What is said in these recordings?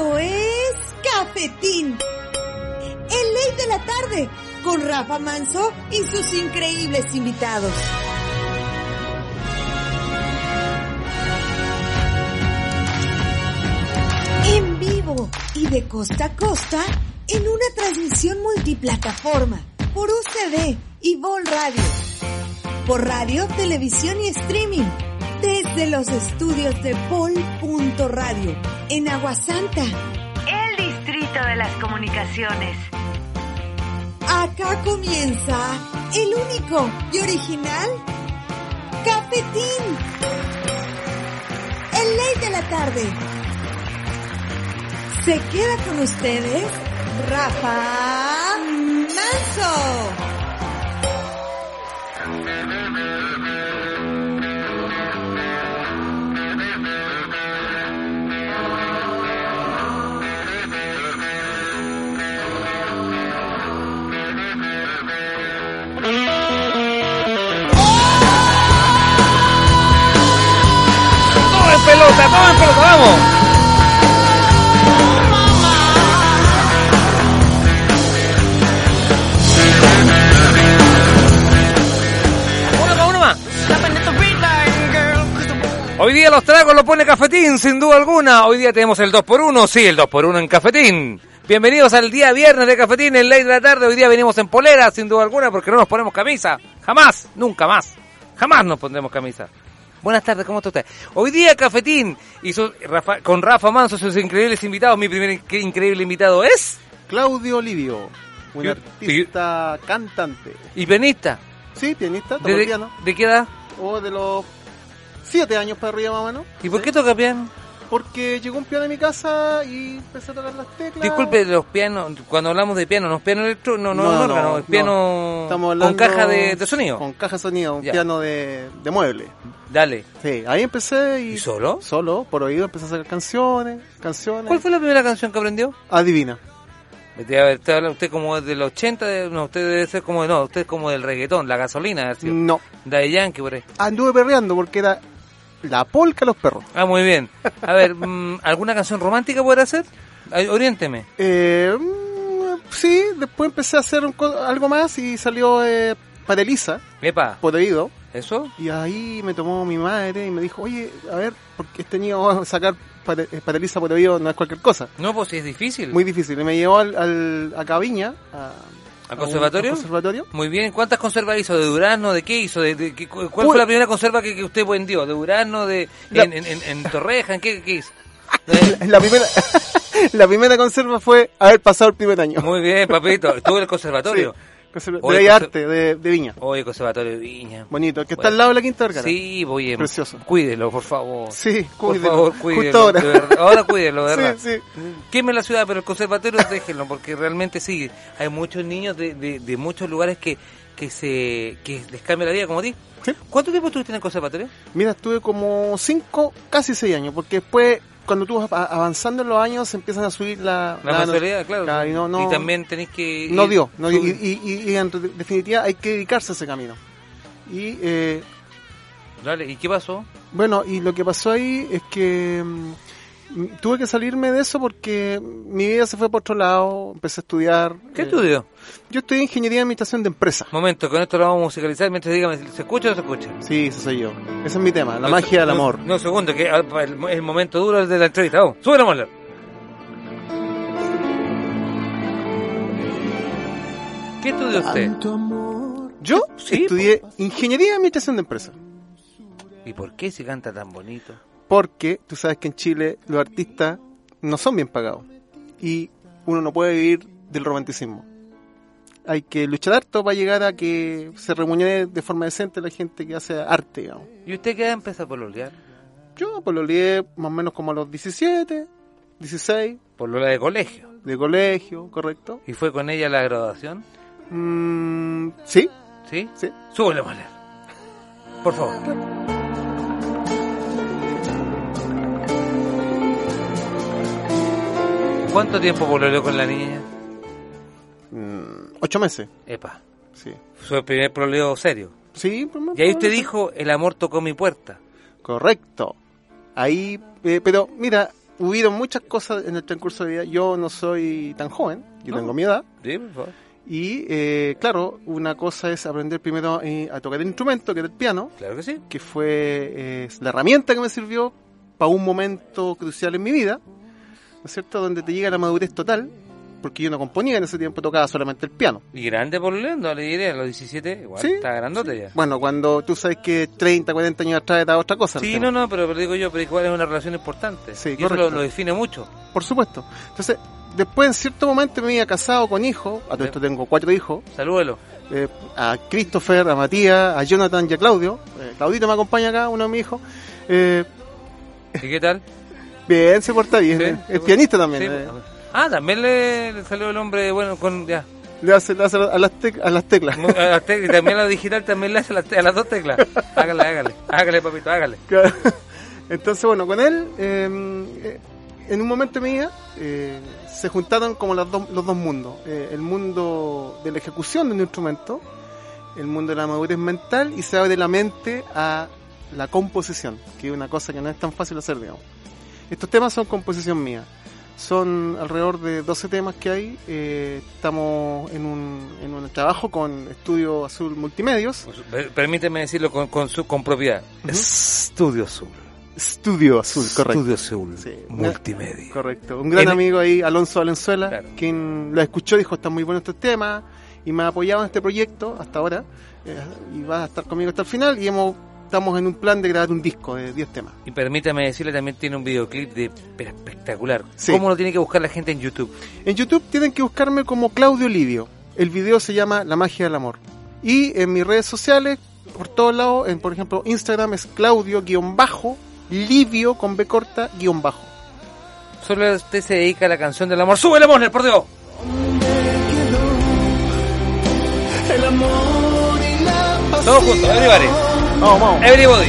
Es Cafetín. El ley de la tarde con Rafa Manso y sus increíbles invitados. En vivo y de costa a costa en una transmisión multiplataforma por UCB y Vol Radio. Por radio, televisión y streaming. Desde los estudios de Vol.radio en Aguasanta. El distrito de las comunicaciones. Acá comienza el único y original Cafetín. El ley de la tarde. Se queda con ustedes Rafa Manso. Pelota! ¡Todo en pelota! ¡Vamos! Hoy día los tragos lo pone Cafetín, sin duda alguna. Hoy día tenemos el 2x1, sí, el 2x1 en Cafetín. Bienvenidos al día viernes de Cafetín, en ley de la tarde. Hoy día venimos en polera, sin duda alguna, porque no nos ponemos camisa. Jamás, nunca más. Jamás nos pondremos camisa. Buenas tardes, ¿cómo está usted? Hoy día Cafetín y su- Rafa- con Rafa Manso, sus increíbles invitados. Mi primer in- increíble invitado es... Claudio Olivio, un artista cantante. Y pianista. Sí, pianista, toca ¿De, piano. de qué edad? O de los siete años para arriba más o menos. ¿Y por Sí. qué toca piano? Porque llegó un piano a mi casa y empecé a tocar las teclas. Disculpe, los pianos, cuando hablamos de piano, ¿no es piano electro? No, no, No, no, no. piano con caja de, de sonido. Con caja de sonido, un Ya. piano de, de mueble. Dale. Sí, ahí empecé y... ¿Y solo? Solo, por oído, empecé a sacar canciones, canciones. ¿Cuál fue la primera canción que aprendió? Adivina. Usted, ver, usted como del 80, de- no, usted debe ser como, no, usted es como del reggaetón, la gasolina, ser. No, de Yankee por ahí. anduve perreando porque era la polca a los perros. Ah, muy bien. A ver, mm, ¿alguna canción romántica podrá hacer? Ay, Oriénteme. Eh, mm, sí, después empecé a hacer un co- algo más y salió eh, para Elisa, Epa, por oído. ¿eso? Y ahí me tomó mi madre y me dijo, oye, a ver, porque este niño va a sacar para, eh, para Elisa por oído no es cualquier cosa. No, pues sí es difícil. Muy difícil. Y me llevó al, al, a Caviña, a, ¿Al conservatorio? al conservatorio. Muy bien, ¿cuántas conservas hizo? ¿De durazno? ¿De qué hizo? ¿De, de ¿Cuál Uy. fue la primera conserva que, que usted vendió? ¿De durazno? ¿De, La- en, en, en, en Torreja? ¿En qué, qué hizo? La primera, la primera conserva fue haber pasado el primer año. Muy bien, papito. Estuvo en el conservatorio. Conserva- Oye, de arte, de, de Viña. Oye, conservatorio de Viña. Bonito, que está al lado de la Quinta Vergara. Sí, voy en... Precioso. Cuídelo, por favor. Sí, Por cuídelo. favor, Justo cuídelo. ahora. de verdad. Ahora cuídelo, de verdad. Sí, sí. Queme la ciudad, pero el conservatorio déjenlo, porque realmente sí, hay muchos niños de, de, de muchos lugares que, que se que les cambia la vida, como a ti. Sí. ¿Cuánto tiempo estuviste en el conservatorio? Mira, estuve como cinco, casi seis años, porque después, cuando tú vas avanzando en los años, se empiezan a subir la... La mensualidad, claro. Claro, y no, no, también tenéis que... no ir- dio, no dio, y, y- y- y en definitiva hay que dedicarse a ese camino. Y eh, Dale, ¿y qué pasó? bueno, y lo que pasó ahí es que mm, tuve que salirme de eso porque mi vida se fue por otro lado, empecé a estudiar. ¿Qué eh, estudió? Yo estudié ingeniería de administración de empresas. Momento, con esto lo vamos a musicalizar mientras dígame, ¿se escucha o no se escucha? Sí, eso soy yo. Ese es mi tema, la No, magia del no, amor. No, segundo, que ah, el, el momento duro de la entrevista. Vamos, sube la mola. ¿Qué estudió usted? Yo Sí, estudié ingeniería de administración de empresas. ¿Y por qué se canta tan bonito? Porque tú sabes que en Chile los artistas no son bien pagados. Y uno no puede vivir del romanticismo. hay que luchar harto para llegar a que se remunere de forma decente la gente que hace arte, digamos. ¿Y usted qué empezó a pololear? Yo lo lié más o menos como a los 17, 16, Polola de colegio. de colegio, ¿correcto? ¿Y fue con ella la graduación? Mm, sí, ¿Sí? sí. Súbele. Por favor. ¿Cuánto tiempo pololeó con la niña? Mm, ocho meses, Epa, sí. su primer pololeo serio. Sí, pues, Y ahí usted dijo, el amor tocó mi puerta. Correcto. Ahí, eh, pero mira, hubieron muchas cosas en el transcurso de vida. Yo no soy tan joven, yo No. tengo mi edad. Sí, por favor. Y eh, claro, una cosa es aprender primero eh, a tocar el instrumento, que era el piano, Claro que sí. que fue eh, la herramienta que me sirvió para un momento crucial en mi vida, ¿no es cierto? Donde te llega la madurez total, porque yo no componía en ese tiempo, tocaba solamente el piano. Y grande pololeando, le diré, a los 17, igual, Sí, está grandote ya. Bueno, cuando tú sabes que 30, 40 años atrás era otra cosa. Sí, no, no, pero, pero digo yo, pero igual es una relación importante. Sí, y eso lo, correcto. lo define mucho. Por supuesto. Entonces, después en cierto momento me había casado con hijos, a todo esto tengo cuatro hijos, Salúdelo. eh, a Christopher, a Matías, a Jonathan y a Claudio. Eh, Claudito me acompaña acá, uno de mis hijos. Eh, ¿Y qué tal? bien, se porta bien. Sí, eh, sí, es pianista también. Sí, eh. pues. Ah, también le, le salió el hombre, bueno, con ya. le hace, le hace a, las tec- a las teclas. A las tec- también a la digital también le hace a las, a las dos teclas. Hágale, hágale. Hágale, papito, hágale. Claro. Entonces, bueno, con él, eh, eh, en un momento mía, eh, se juntaron como las dos- los dos mundos. Eh, el mundo de la ejecución de un instrumento, el mundo de la madurez mental, y se abre la mente a la composición, que es una cosa que no es tan fácil hacer, digamos. Estos temas son composición mía. Son alrededor de 12 temas que hay. Eh, estamos en un, en un trabajo con Estudio Azul Multimedios. Per- Permíteme decirlo con, con, su, con propiedad. Estudio Azul. Estudio Azul, correcto. Estudio Azul. Sí. Multimedia. Correcto. Un gran En- amigo ahí, Alonso Valenzuela, Claro. quien lo escuchó, dijo, están muy buenos estos temas, y me ha apoyado en este proyecto hasta ahora, eh, y va a estar conmigo hasta el final, y hemos, estamos en un plan de grabar un disco de 10 temas. Y permítame decirle, también tiene un videoclip de pero espectacular. Sí. ¿Cómo lo tiene que buscar la gente en YouTube? En YouTube tienen que buscarme como Claudio Livio. El video se llama La magia del amor. Y en mis redes sociales, por todos lados, en, por ejemplo, Instagram es Claudio-Livio con B corta guion bajo. Solo usted se dedica a la canción del amor. ¡Súbele, Mosner, por Dios! Todos juntos, everybody. Vamos, vamos. Everybody.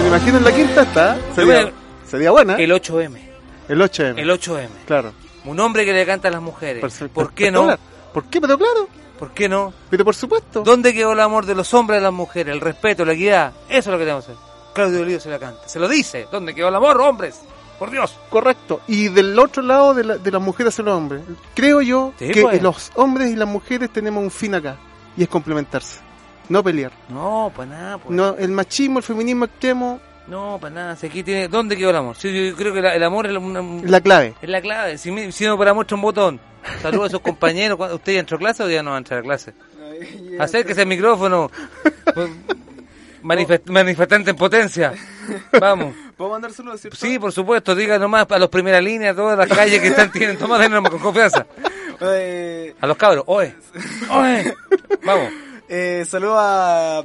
Me imagino en la quinta está. Sería, sería buena. El 8M. El 8M. El 8M. Claro. Un hombre que le canta a las mujeres. Perfecto. ¿Por qué no? ¿Por qué? Pero claro. ¿Por qué no? Pero por supuesto. ¿Dónde quedó el amor de los hombres a las mujeres? El respeto, la equidad. Eso es lo que tenemos que hacer. Claudio Olivo se la canta. Se lo dice. ¿Dónde quedó el amor, hombres? Por Dios. Correcto. Y del otro lado de, la- de las mujeres a los hombres. Creo yo Sí, que pues. los hombres y las mujeres tenemos un fin acá. Y es complementarse. No pelear. No, para nada. Pues. No, el machismo, el feminismo extremo, No, para nada. Si aquí tiene... ¿Dónde quedó el amor? Sí, yo creo que la- el amor es la, una- es la clave. es la clave. Si, me- si no para muestra un botón. Saludos a sus compañeros. ¿Cuándo- ¿Usted ya entró a clase o ya no va a entrar a clase? Acérquese al micrófono. Manifest- manifestante en potencia. Vamos. ¿Puedo mandar saludos, cierto? Sí, por supuesto, diga nomás a los primeras líneas, todas las calles que están, tienen, toma de nomás con confianza. Eh, A los cabros, oe, oe, vamos. eh, saludo a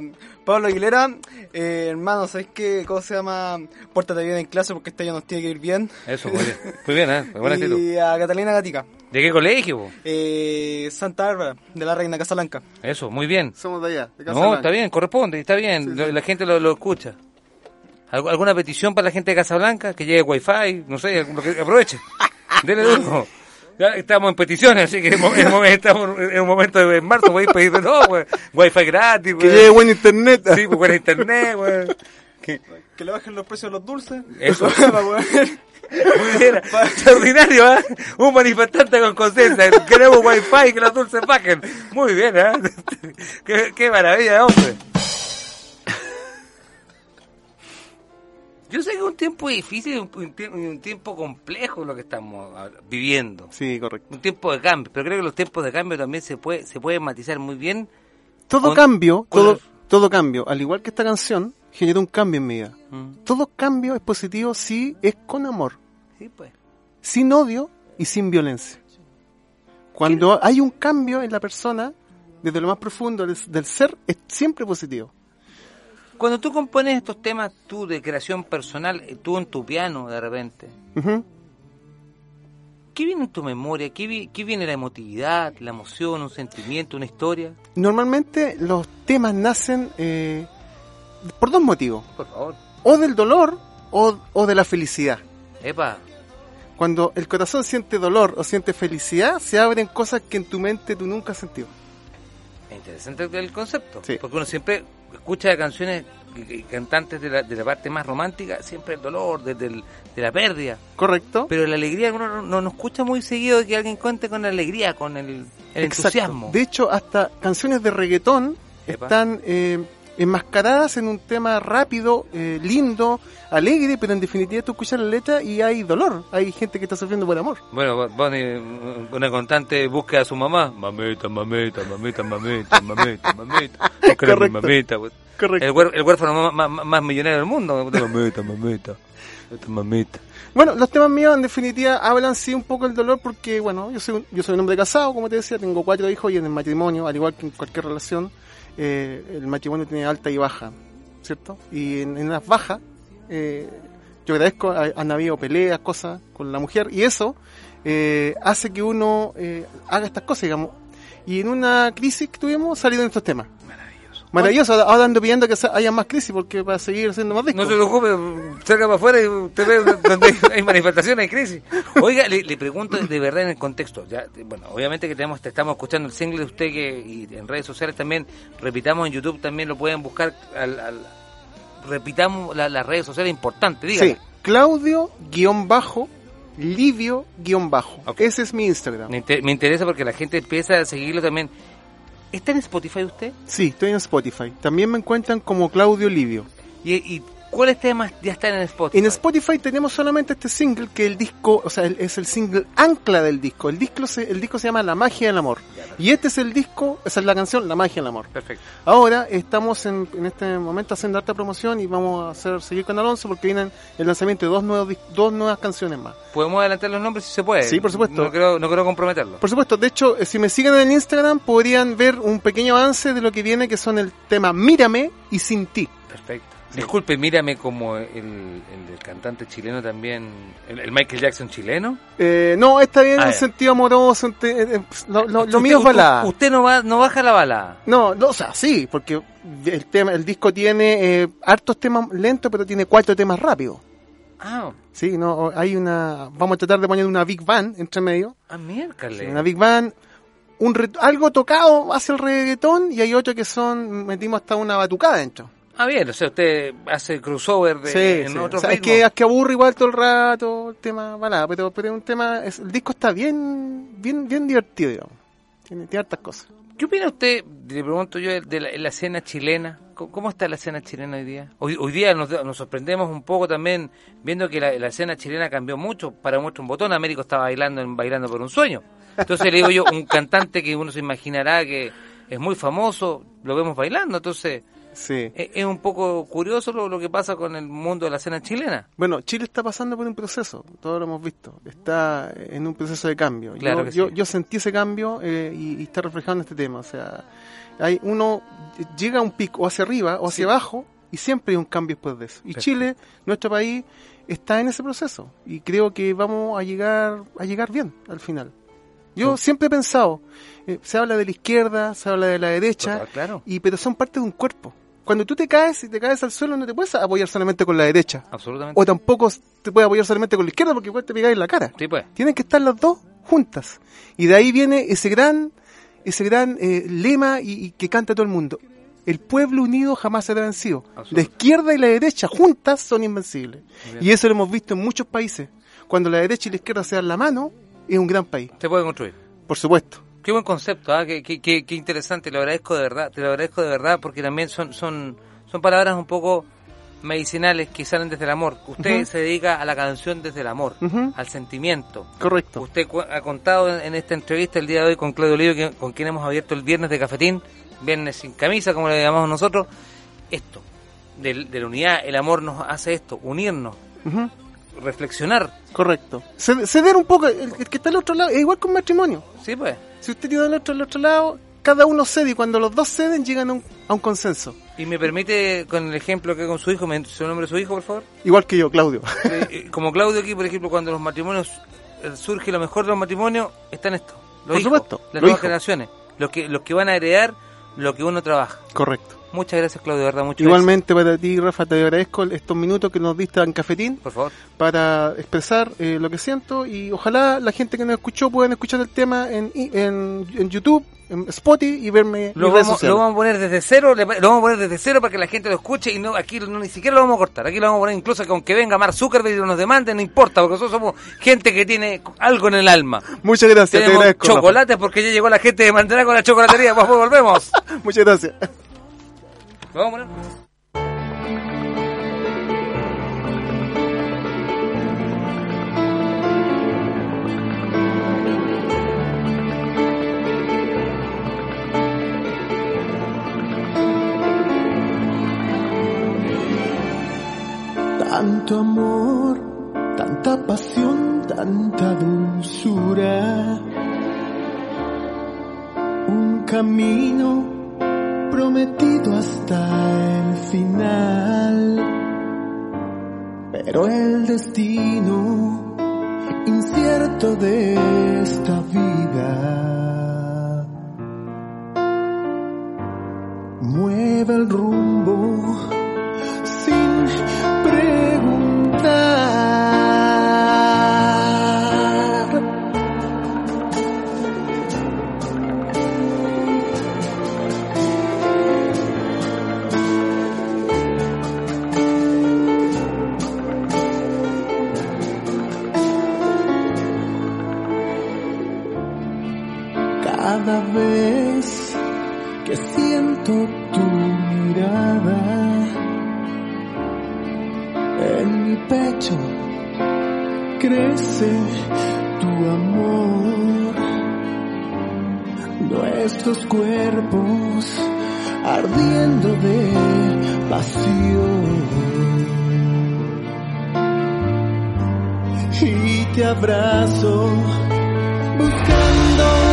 Pablo Aguilera. Eh, hermano, ¿sabes qué? ¿Cómo se llama? Pórtate bien en clase porque este año nos tiene que ir bien. Eso, muy bien, muy bien, ¿eh? Buena actitud. y a Catalina Gatica. ¿De qué colegio? Eh, Santa Bárbara, de la Reina Casablanca. Eso, muy bien. Somos de allá. De Casa No, está bien, corresponde, está bien, la gente lo, lo escucha. ¿Algu- ¿Alguna petición para la gente de Casablanca? Que llegue wifi, no sé, lo que aproveche. Dele duro. Ya estamos en peticiones, así que estamos en un momento de en marzo, voy a pedir de todo, güey. Wifi gratis, Que güey. llegue buen internet. Sí, pues con internet, güey. Que- Que le bajen los precios de los dulces. Eso. Muy bien, extraordinario, ¿eh? Un manifestante con conciencia. Queremos wifi y que los dulces bajen. Muy bien, ¿eh? qué, qué maravilla, hombre. Yo sé que es un tiempo difícil, un, un tie- un tiempo complejo lo que estamos viviendo. Sí, correcto. Un tiempo de cambio, pero creo que los tiempos de cambio también se puede se pueden matizar muy bien. Todo Con- cambio, con todo, todo cambio, al igual que esta canción, generó un cambio en mi vida. Mm. Todo cambio es positivo si es con amor, Sí, pues. sin odio y sin violencia. Cuando hay un cambio en la persona, desde lo más profundo del, del ser, es siempre positivo. Cuando tú compones estos temas, tú de creación personal, eh, tú en tu piano de repente. ¿qué viene en tu memoria? ¿Qué, vi- qué viene la emotividad, la emoción, un sentimiento, una historia? Normalmente los temas nacen eh, por dos motivos. Por favor. O del dolor o, o de la felicidad. Epa, Cuando el corazón siente dolor o siente felicidad, se abren cosas que en tu mente tú nunca has sentido. es interesante el concepto. Sí. Porque uno siempre escucha canciones y- y cantantes de la, de la parte más romántica, siempre el dolor, desde el- de la pérdida. ¿Correcto? Pero la alegría, uno no, no, no escucha muy seguido que alguien cuente con la alegría, con el, entusiasmo. De hecho, hasta canciones de reggaetón Epa. están eh, enmascaradas en un tema rápido, eh, lindo, alegre, pero en definitiva tú escuchas la letra y hay dolor. Hay gente que está sufriendo por amor. Bueno, Bonnie, una constante búsqueda a su mamá. Mamita, mamita, mamita, mamita, mamita, mamita. Búscala a mi Correcto. mamita. Correcto. El, huer- el huérfano más, más- más millonario del mundo. Mamita, mamita, mamita. Bueno, los temas míos en definitiva hablan sí un poco del dolor porque, bueno, yo soy un, yo soy un hombre casado, como te decía, tengo cuatro hijos y en el matrimonio, al igual que en cualquier relación, eh, el matrimonio tiene alta y baja, ¿cierto? Y en, las bajas, eh, yo agradezco, ha- han habido peleas, cosas con la mujer y eso eh, hace que uno eh, haga estas cosas, digamos. Y en una crisis que tuvimos, salido en estos temas. Maravilloso. Ahora ando pidiendo que haya más crisis porque para seguir haciendo más discos. No se preocupe, salga para afuera y usted ve donde hay manifestaciones, hay crisis. Oiga, le, le pregunto de verdad en el contexto. Ya, bueno, obviamente que tenemos, te estamos escuchando el single de usted que y en redes sociales también, repitamos en YouTube también lo pueden buscar. Al, al- repitamos la- las redes sociales importantes, dígame. Sí, Claudio guion bajo, Livio guion bajo. Ok. Ese es mi Instagram. Me, inter- me interesa porque la gente empieza a seguirlo también. ¿Está en Spotify usted? Sí, estoy en Spotify. También me encuentran como Claudio Livio. ¿Y, y cuáles temas ya están en Spotify? En Spotify tenemos solamente este single que el disco, o sea, es el single ancla del disco. El disco se, el disco se llama La magia del amor. Y este es el disco, esa es la canción La magia del amor. Perfecto. Ahora estamos en, en este momento haciendo harta promoción y vamos a hacer seguir con Alonso porque vienen el lanzamiento de dos nuevos dos nuevas canciones más. ¿Podemos adelantar los nombres si se puede? Sí, por supuesto. No quiero, no quiero comprometerlo. Por supuesto, de hecho, eh, si me siguen en el Instagram podrían ver un pequeño avance de lo que viene, que son el tema Mírame y Sin Ti. Perfecto. Disculpe, mírame como el, el, el cantante chileno también, el, el Michael Jackson chileno. Eh, no, está bien Ah, en ya. sentido amoroso, lo, lo- lo Usted- mío es balada. Usted no, va, no baja la bala. No, no, o sea, sí, porque el tema, el disco tiene eh, hartos temas lentos, pero tiene cuatro temas rápidos. Ah, Sí, no, hay una, vamos a tratar de poner una Big Band entre medio. ah miércoles. Sí, una Big Band, un re- algo tocado hacia el reggaetón y hay otro que son, metimos hasta una batucada dentro. Ah, bien, o sea, usted hace crossover de, Sí, en sí. otros O sea, es, que, es que aburre igual todo el rato el tema balada, pero, pero es un tema, es- el disco está bien, bien, bien divertido, digamos. Tiene, tiene hartas cosas. ¿Qué opina usted, le pregunto yo, de la, la escena chilena? ¿Cómo, cómo está la escena chilena hoy día? Hoy, hoy día nos, nos sorprendemos un poco también viendo que la, la escena chilena cambió mucho. Para muestra un botón, Américo está bailando en Bailando por un Sueño. Entonces le digo yo, un cantante que uno se imaginará que es muy famoso, lo vemos bailando. Entonces Sí. es, es un poco curioso lo, lo que pasa con el mundo de la escena chilena. Bueno, Chile está pasando por un proceso, todos lo hemos visto. Está en un proceso de cambio. Claro yo, que yo, sí. yo sentí ese cambio eh, y, y está reflejado en este tema. O sea, hay uno llega a un pico o hacia arriba o hacia abajo y siempre hay un cambio después de eso. Y Perfecto. Chile, nuestro país, está en ese proceso y creo que vamos a llegar a llegar bien al final. Yo Sí. siempre he pensado, eh, se habla de la izquierda, se habla de la derecha, Total, claro. y pero son parte de un cuerpo. Cuando tú te caes y te caes al suelo no te puedes apoyar solamente con la derecha. Absolutamente. O tampoco te puedes apoyar solamente con la izquierda porque igual te pegáis en la cara. Sí, pues. Tienen que estar las dos juntas. Y de ahí viene ese gran, ese gran eh, lema y, y que canta todo el mundo. El pueblo unido jamás será vencido. La izquierda y la derecha juntas son invencibles. Y eso lo hemos visto en muchos países. Cuando la derecha y la izquierda se dan la mano, es un gran país. Se puede construir. Por supuesto. Qué buen concepto, ¿ah? qué, qué, qué, qué interesante, lo agradezco de verdad, te lo agradezco de verdad porque también son, son, son palabras un poco medicinales que salen desde el amor. Usted se dedica a la canción desde el amor, al sentimiento. Correcto. Usted ha contado en, en esta entrevista el día de hoy con Claudio Olivo, que- con quien hemos abierto el viernes de cafetín, viernes sin camisa, como le llamamos nosotros, esto, del- de, la unidad, el amor nos hace esto, unirnos, reflexionar. Correcto. Ced- Ceder un poco, el, el que está al otro lado, es igual que un matrimonio. Sí, pues. Si usted tiene al otro al otro lado, cada uno cede y cuando los dos ceden llegan a un, a un consenso. Y me permite, con el ejemplo que con su hijo, ¿me su nombre de su hijo, por favor? Igual que yo, Claudio. Eh, eh, Como Claudio aquí, por ejemplo, cuando los matrimonios eh, surge lo mejor de los matrimonios, está en esto. Los Por hijos, supuesto, las nuevas generaciones, los que, los que van a heredar lo que uno trabaja. Correcto. Muchas gracias, Claudio, verdad, muchas Igualmente para ti, Rafa, te agradezco estos minutos que nos diste en cafetín. Por favor. para expresar eh, lo que siento y ojalá la gente que nos escuchó puedan escuchar el tema en, en, en YouTube, en Spotify y verme Lo vamos, lo vamos a poner desde cero, lo vamos a poner desde cero para que la gente lo escuche y no aquí no, ni siquiera lo vamos a cortar. Aquí lo vamos a poner incluso que aunque venga Mark Zuckerberg y nos demande, no importa, porque nosotros somos gente que tiene algo en el alma. Muchas gracias, te agradezco. Rafa. chocolates porque ya llegó la gente de Mantener con la chocolatería. Pues, volvemos. Muchas gracias. Tanto amor, tanta pasión, tanta dulzura. Un camino prometido hasta el final. Pero el destino incierto de esta vida mueve el rumbo cuerpos ardiendo de pasión. Y te abrazo buscando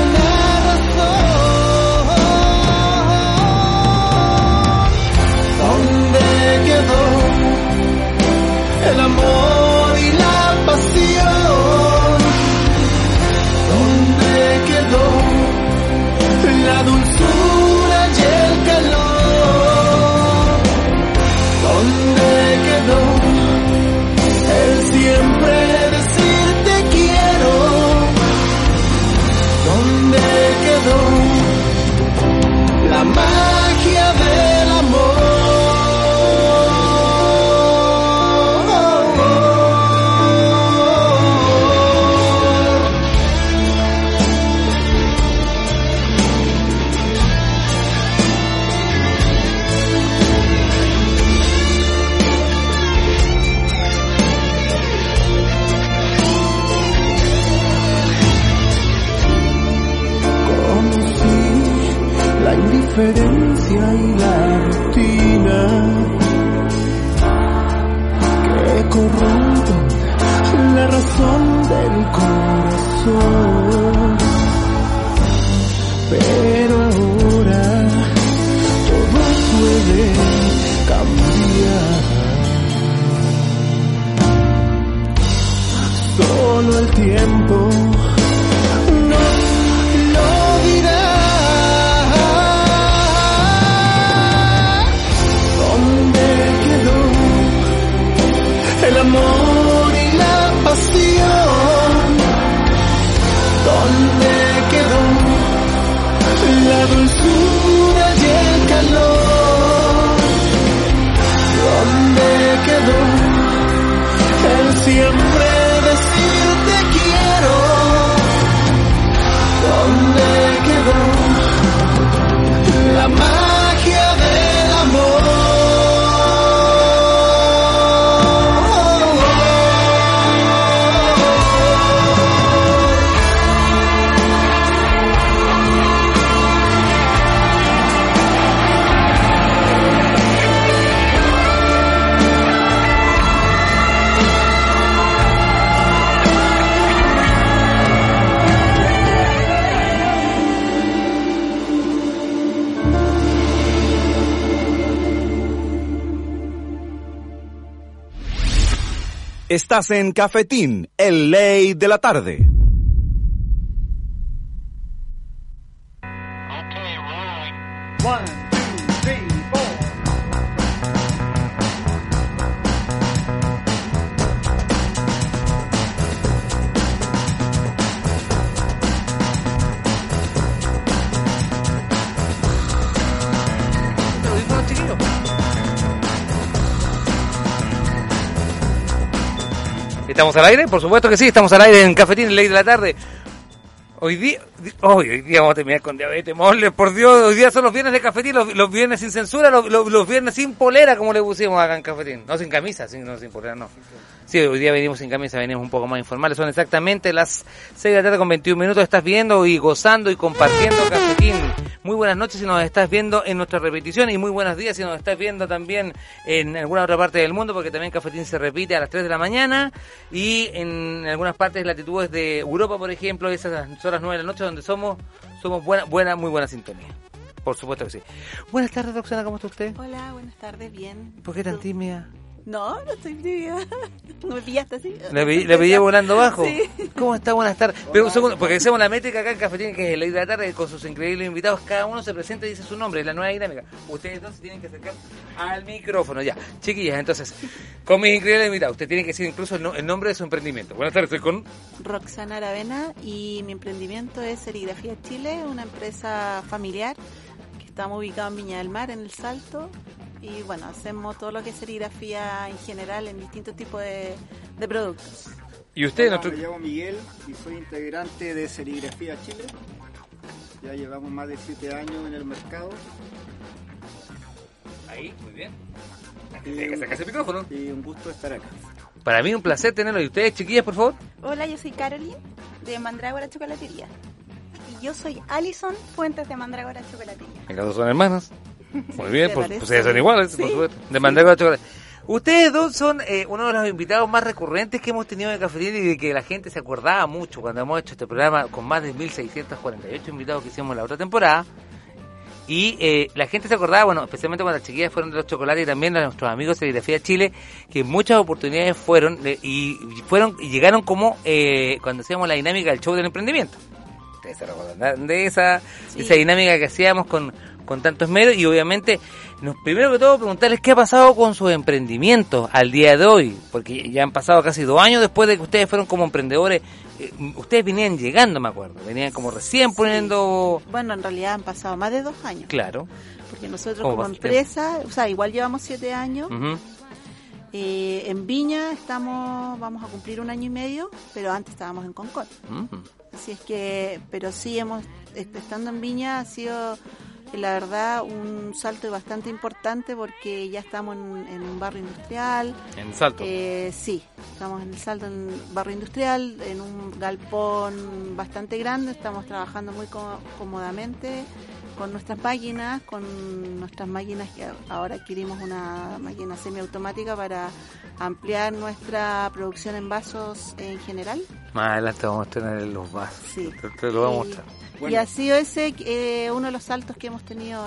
Estás en Cafetín, el ley de la tarde. ¿Estamos al aire? Por supuesto que sí, estamos al aire en Cafetín, ley de la tarde. Hoy día, hoy, hoy día vamos a terminar con diabetes, mole, por Dios, hoy día son los viernes de cafetín, los, los viernes sin censura, los, los- viernes sin polera, como le pusimos acá en cafetín. No sin camisa, sin, no sin polera, no. Sí, hoy día venimos sin camisa, venimos un poco más informales. Son exactamente las 6 de la tarde con 21 minutos. Estás viendo y gozando y compartiendo cafetín. Muy buenas noches si nos estás viendo en nuestra repetición y muy buenos días si nos estás viendo también en alguna otra parte del mundo porque también Cafetín se repite a las 3 de la mañana y en algunas partes latitudes de Europa, por ejemplo, esas son las 9 de la noche donde somos somos buena, buena, muy buena sintonía. Por supuesto que sí. Buenas tardes, Roxana, ¿cómo está usted? Hola, buenas tardes, bien. ¿Por qué tan tímida? No, no estoy. No me pillaste así. Le, vi- le pillé volando bajo. Sí. ¿Cómo está? Buenas tardes. Pero un segundo, porque hacemos la métrica acá en Cafetín, que es el de la tarde, con sus increíbles invitados. Cada uno se presenta y dice su nombre, es la nueva dinámica. Ustedes entonces tienen que acercar al micrófono, ya. Chiquillas, entonces, con mis increíbles invitados, usted tiene que decir incluso el, no- el nombre de su emprendimiento. Buenas tardes, estoy con... Roxana Aravena y mi emprendimiento es Serigrafía Chile, una empresa familiar que estamos ubicados en Viña del Mar, en El Salto. Y bueno, hacemos todo lo que es serigrafía en general en distintos tipos de, de productos. Y usted, Hola, nuestro... Me llamo Miguel y soy integrante de Serigrafía Chile. Ya llevamos más de siete años en el mercado. Ahí, muy bien. Y, Tiene que sacarse el micrófono. y un gusto estar acá. Para mí un placer tenerlo. ¿Y ustedes, chiquillas, por favor? Hola, yo soy Caroline de Mandrágora Chocolatería. Y yo soy Alison Fuentes de Mandrágora Chocolatería. En caso son hermanas. Muy bien, ¿Te pues, pues ellas son iguales, por Sí. supuesto. De Mandrágora Chocolate. Ustedes dos son eh, uno de los invitados más recurrentes que hemos tenido en Cafetín y de que la gente se acordaba mucho cuando hemos hecho este programa con más de 1.648 invitados que hicimos la otra temporada. Y eh, la gente se acordaba, bueno, especialmente cuando las chiquillas fueron de los chocolates y también a nuestros amigos de Serigrafía Chile, que muchas oportunidades fueron eh, y fueron y llegaron como eh, cuando hacíamos la dinámica del show del emprendimiento. Ustedes se recuerdan de esa, Sí. esa dinámica que hacíamos con, con tanto esmero y obviamente, nos, primero que todo, preguntarles qué ha pasado con sus emprendimientos al día de hoy, porque ya han pasado casi dos años después de que ustedes fueron como emprendedores. eh, ustedes venían llegando, me acuerdo, venían como recién poniendo... Bueno, en realidad han pasado más de dos años. Claro. Porque nosotros ¿Cómo como tiempo? empresa, o sea, igual llevamos siete años. Eh, en Viña estamos, vamos a cumplir un año y medio, pero antes estábamos en Concón. Mm. Así es que, pero sí hemos, est- estando en Viña ha sido, la verdad, un salto bastante importante porque ya estamos en, en un barrio industrial. En Salto. Eh, sí, estamos en el salto en un barrio industrial, en un galpón bastante grande, estamos trabajando muy có- cómodamente con nuestras máquinas, con nuestras máquinas que ahora adquirimos una máquina semiautomática para ampliar nuestra producción en vasos en general. Más adelante vamos a tener los vasos. Sí. Te, te lo vamos a Y- Y ha sido ese eh, uno de los saltos que hemos tenido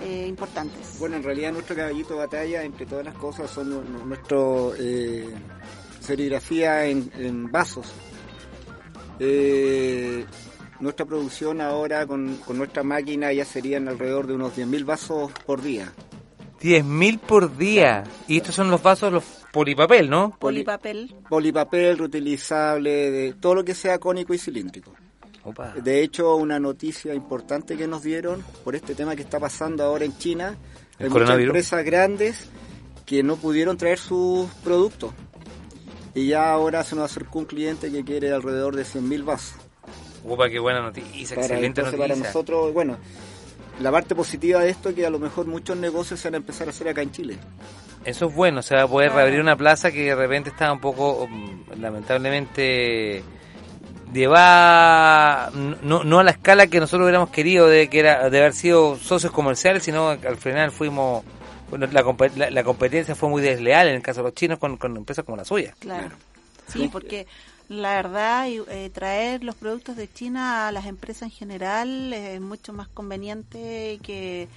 eh, importantes. Bueno, en realidad nuestro caballito de batalla, entre todas las cosas, son nu- nu- nuestro eh, serigrafía en, en vasos. Eh, nuestra producción ahora con, con nuestra máquina ya serían alrededor de unos 10.000 vasos por día. 10.000 por día. Y estos son los vasos, los polipapel, ¿no? Polipapel. Polipapel reutilizable, de todo lo que sea cónico y cilíndrico. Opa. De hecho, una noticia importante que nos dieron por este tema que está pasando ahora en China, ¿El hay muchas empresas grandes que no pudieron traer sus productos. Y ya ahora se nos acercó un cliente que quiere alrededor de 100.000 vasos. Opa, qué buena noticia. Para, Excelente noticia. para nosotros, bueno, la parte positiva de esto es que a lo mejor muchos negocios se van a empezar a hacer acá en Chile. Eso es bueno, se va a poder reabrir una plaza que de repente estaba un poco, mm, lamentablemente, llevada no, no a la escala que nosotros hubiéramos querido de que era de haber sido socios comerciales, sino que al final fuimos, bueno, la, la, la competencia fue muy desleal en el caso de los chinos con, con empresas como la suya. Claro. Sí, porque la verdad, eh, traer los productos de China a las empresas en general es mucho más conveniente que,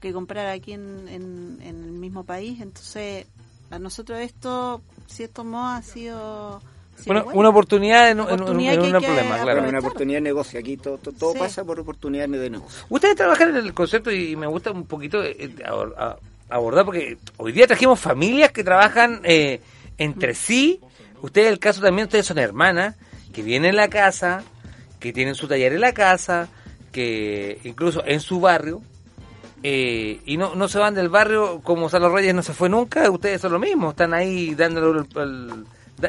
que comprar aquí en, en- en el mismo país. Entonces, a nosotros esto cierto modo ha sido... bueno. una oportunidad en, en- en- Oportunidad en hay un problema, claro. Bueno, una oportunidad de negocio. Aquí todo, todo, todo Sí. pasa por oportunidades de negocio. Ustedes trabajan en el concepto y me gusta un poquito eh, eh, a- abordar porque hoy día trajimos familias que trabajan eh, entre sí. Ustedes, el caso también, ustedes son hermanas que vienen a la casa, que tienen su taller en la casa, que incluso en su barrio. eh, y no, no se van del barrio como Salo Reyes no se fue nunca, ustedes son lo mismo, están ahí dándole el,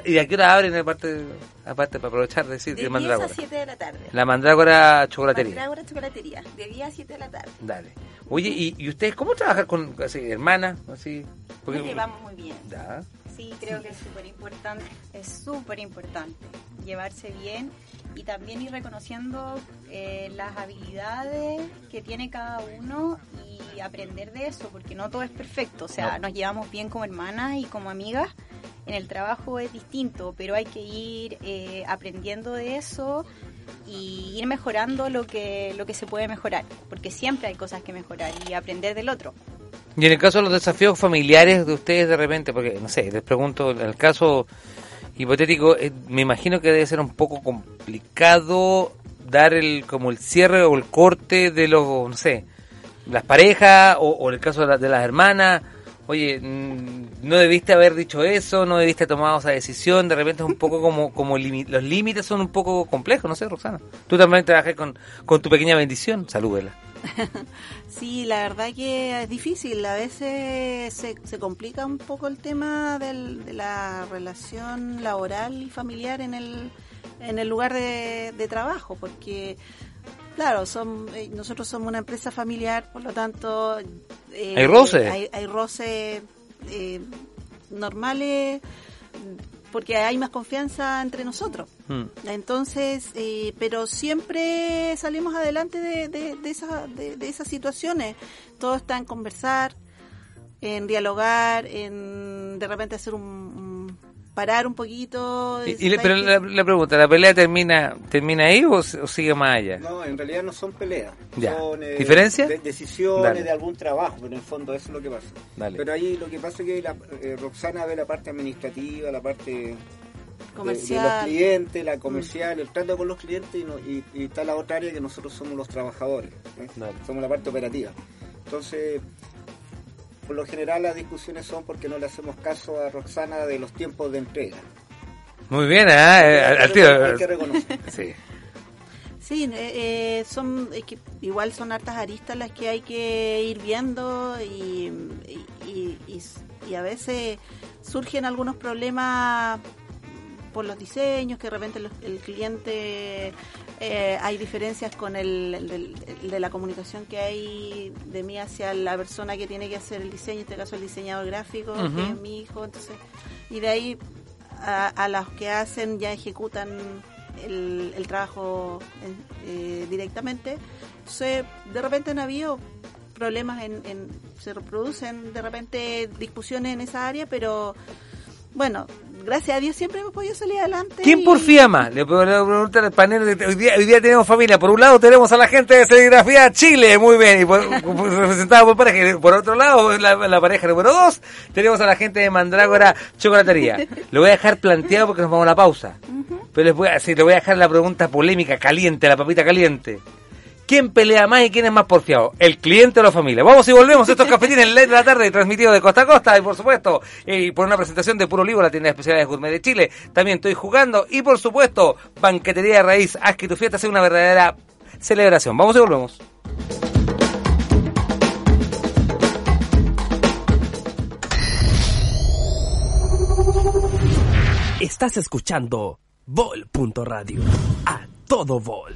¿Y a qué hora abren aparte, aparte para aprovechar de decir De de 10 a Mandrágora? 7 de la tarde. La Mandrágora Chocolatería. Mandrágora Chocolatería. De 10 a 7 de la tarde. Dale. Oye, ¿y, y ustedes cómo trabajan con así, hermanas? Así, porque- Nos llevamos muy bien. Ya. Sí, creo que es súper importante, es súper importante llevarse bien y también ir reconociendo eh, las habilidades que tiene cada uno y aprender de eso, porque no todo es perfecto, o sea, No. nos llevamos bien como hermanas y como amigas, en el trabajo es distinto, pero hay que ir eh, aprendiendo de eso y ir mejorando lo que, lo que se puede mejorar, porque siempre hay cosas que mejorar y aprender del otro. Y en el caso de los desafíos familiares de ustedes de repente, porque no sé, les pregunto, en el caso hipotético, eh, me imagino que debe ser un poco complicado dar el como el cierre o el corte de los, no sé, las parejas o, el caso de, la- de las hermanas. Oye, mm, no debiste haber dicho eso, no debiste tomado esa decisión, de repente es un poco como, como los límites son un poco complejos, no sé, Roxana. Tú también trabajas con, con tu pequeña bendición, salúdela. Sí, la verdad que es difícil. A veces se, se complica un poco el tema del- de la relación laboral y familiar en el, en el lugar de, de trabajo, porque, claro, son, eh, nosotros somos una empresa familiar, por lo tanto... eh, Hay roce. Hay, hay roces eh, normales porque hay más confianza entre nosotros. Mm. Entonces, eh, pero siempre salimos adelante de, de, de, esa- de- de esas situaciones. Todo está en conversar, en dialogar, en de repente hacer un, un- parar un poquito. Y- y le- pero "¿Sabes la, pregunta, ¿la pelea termina termina ahí o, o sigue más allá? No, en realidad no son peleas. Ya. Son eh, ¿Diferencia? de- decisiones Dale. de algún trabajo, pero en el fondo eso es lo que pasa. Dale. Pero ahí lo que pasa es que la, eh, Roxana ve la parte administrativa, la parte de- Comercial. de, los clientes, la comercial, el trato con los clientes y, no- y- y está la otra área que nosotros somos los trabajadores, ¿eh? somos la parte operativa. Entonces, por lo general las discusiones son porque no le hacemos caso a Roxana de los tiempos de entrega. Muy bien, ah, eh, al. Hay que reconocer. Sí. Sí, eh, eh, son es que igual son hartas aristas las que hay que ir viendo y, y, y- y- y a veces surgen algunos problemas por los diseños, que de repente los- el cliente eh, hay diferencias con el, el del- el de la comunicación que hay de mí hacia la persona que tiene que hacer el diseño, en este caso el diseñador gráfico, que es mi hijo, entonces y de ahí a, a los que hacen ya ejecutan el, el trabajo en- eh, directamente. Entonces, de repente han habido problemas en, en- se reproducen de repente discusiones en esa área, pero bueno, gracias a Dios siempre hemos podido salir adelante. ¿Quién y- porfía más? Le puedo preguntar al panel. de- Hoy día, hoy día tenemos familia. Por un lado tenemos a la gente de Serigrafía Chile, muy bien, y por, representada por pareja. Por otro lado, la, la pareja número dos, tenemos a la gente de Mandrágora Chocolatería. Lo voy a dejar planteado porque nos vamos a la pausa. Pero les voy a, sí, le voy a dejar la pregunta polémica, caliente, la papita caliente. ¿Quién pelea más y quién es más porfiado? ¿El cliente o la familia? Vamos y volvemos. Estos cafetines en de la tarde, transmitido de costa a costa. Y por supuesto, por una presentación de Puro Olivo, la tienda de especialidades gourmet de Chile. También estoy jugando. Y por supuesto, Banquetería de Raíz. Haz que tu fiesta sea una verdadera celebración. Vamos y volvemos. Estás escuchando Vol.radio. A todo vol.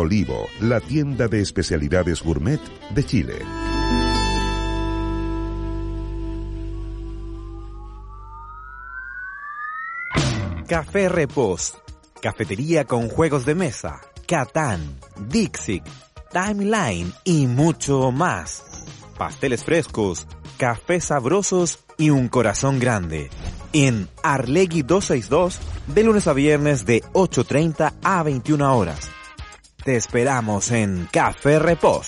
Olivo, la tienda de especialidades gourmet de Chile. Café Repos, cafetería con juegos de mesa, Catán, Dixit, Timeline y mucho más. Pasteles frescos, cafés sabrosos y un corazón grande. En Arlegui 262, de lunes a viernes de 8.30 a 21 horas. Te esperamos en Café Repos.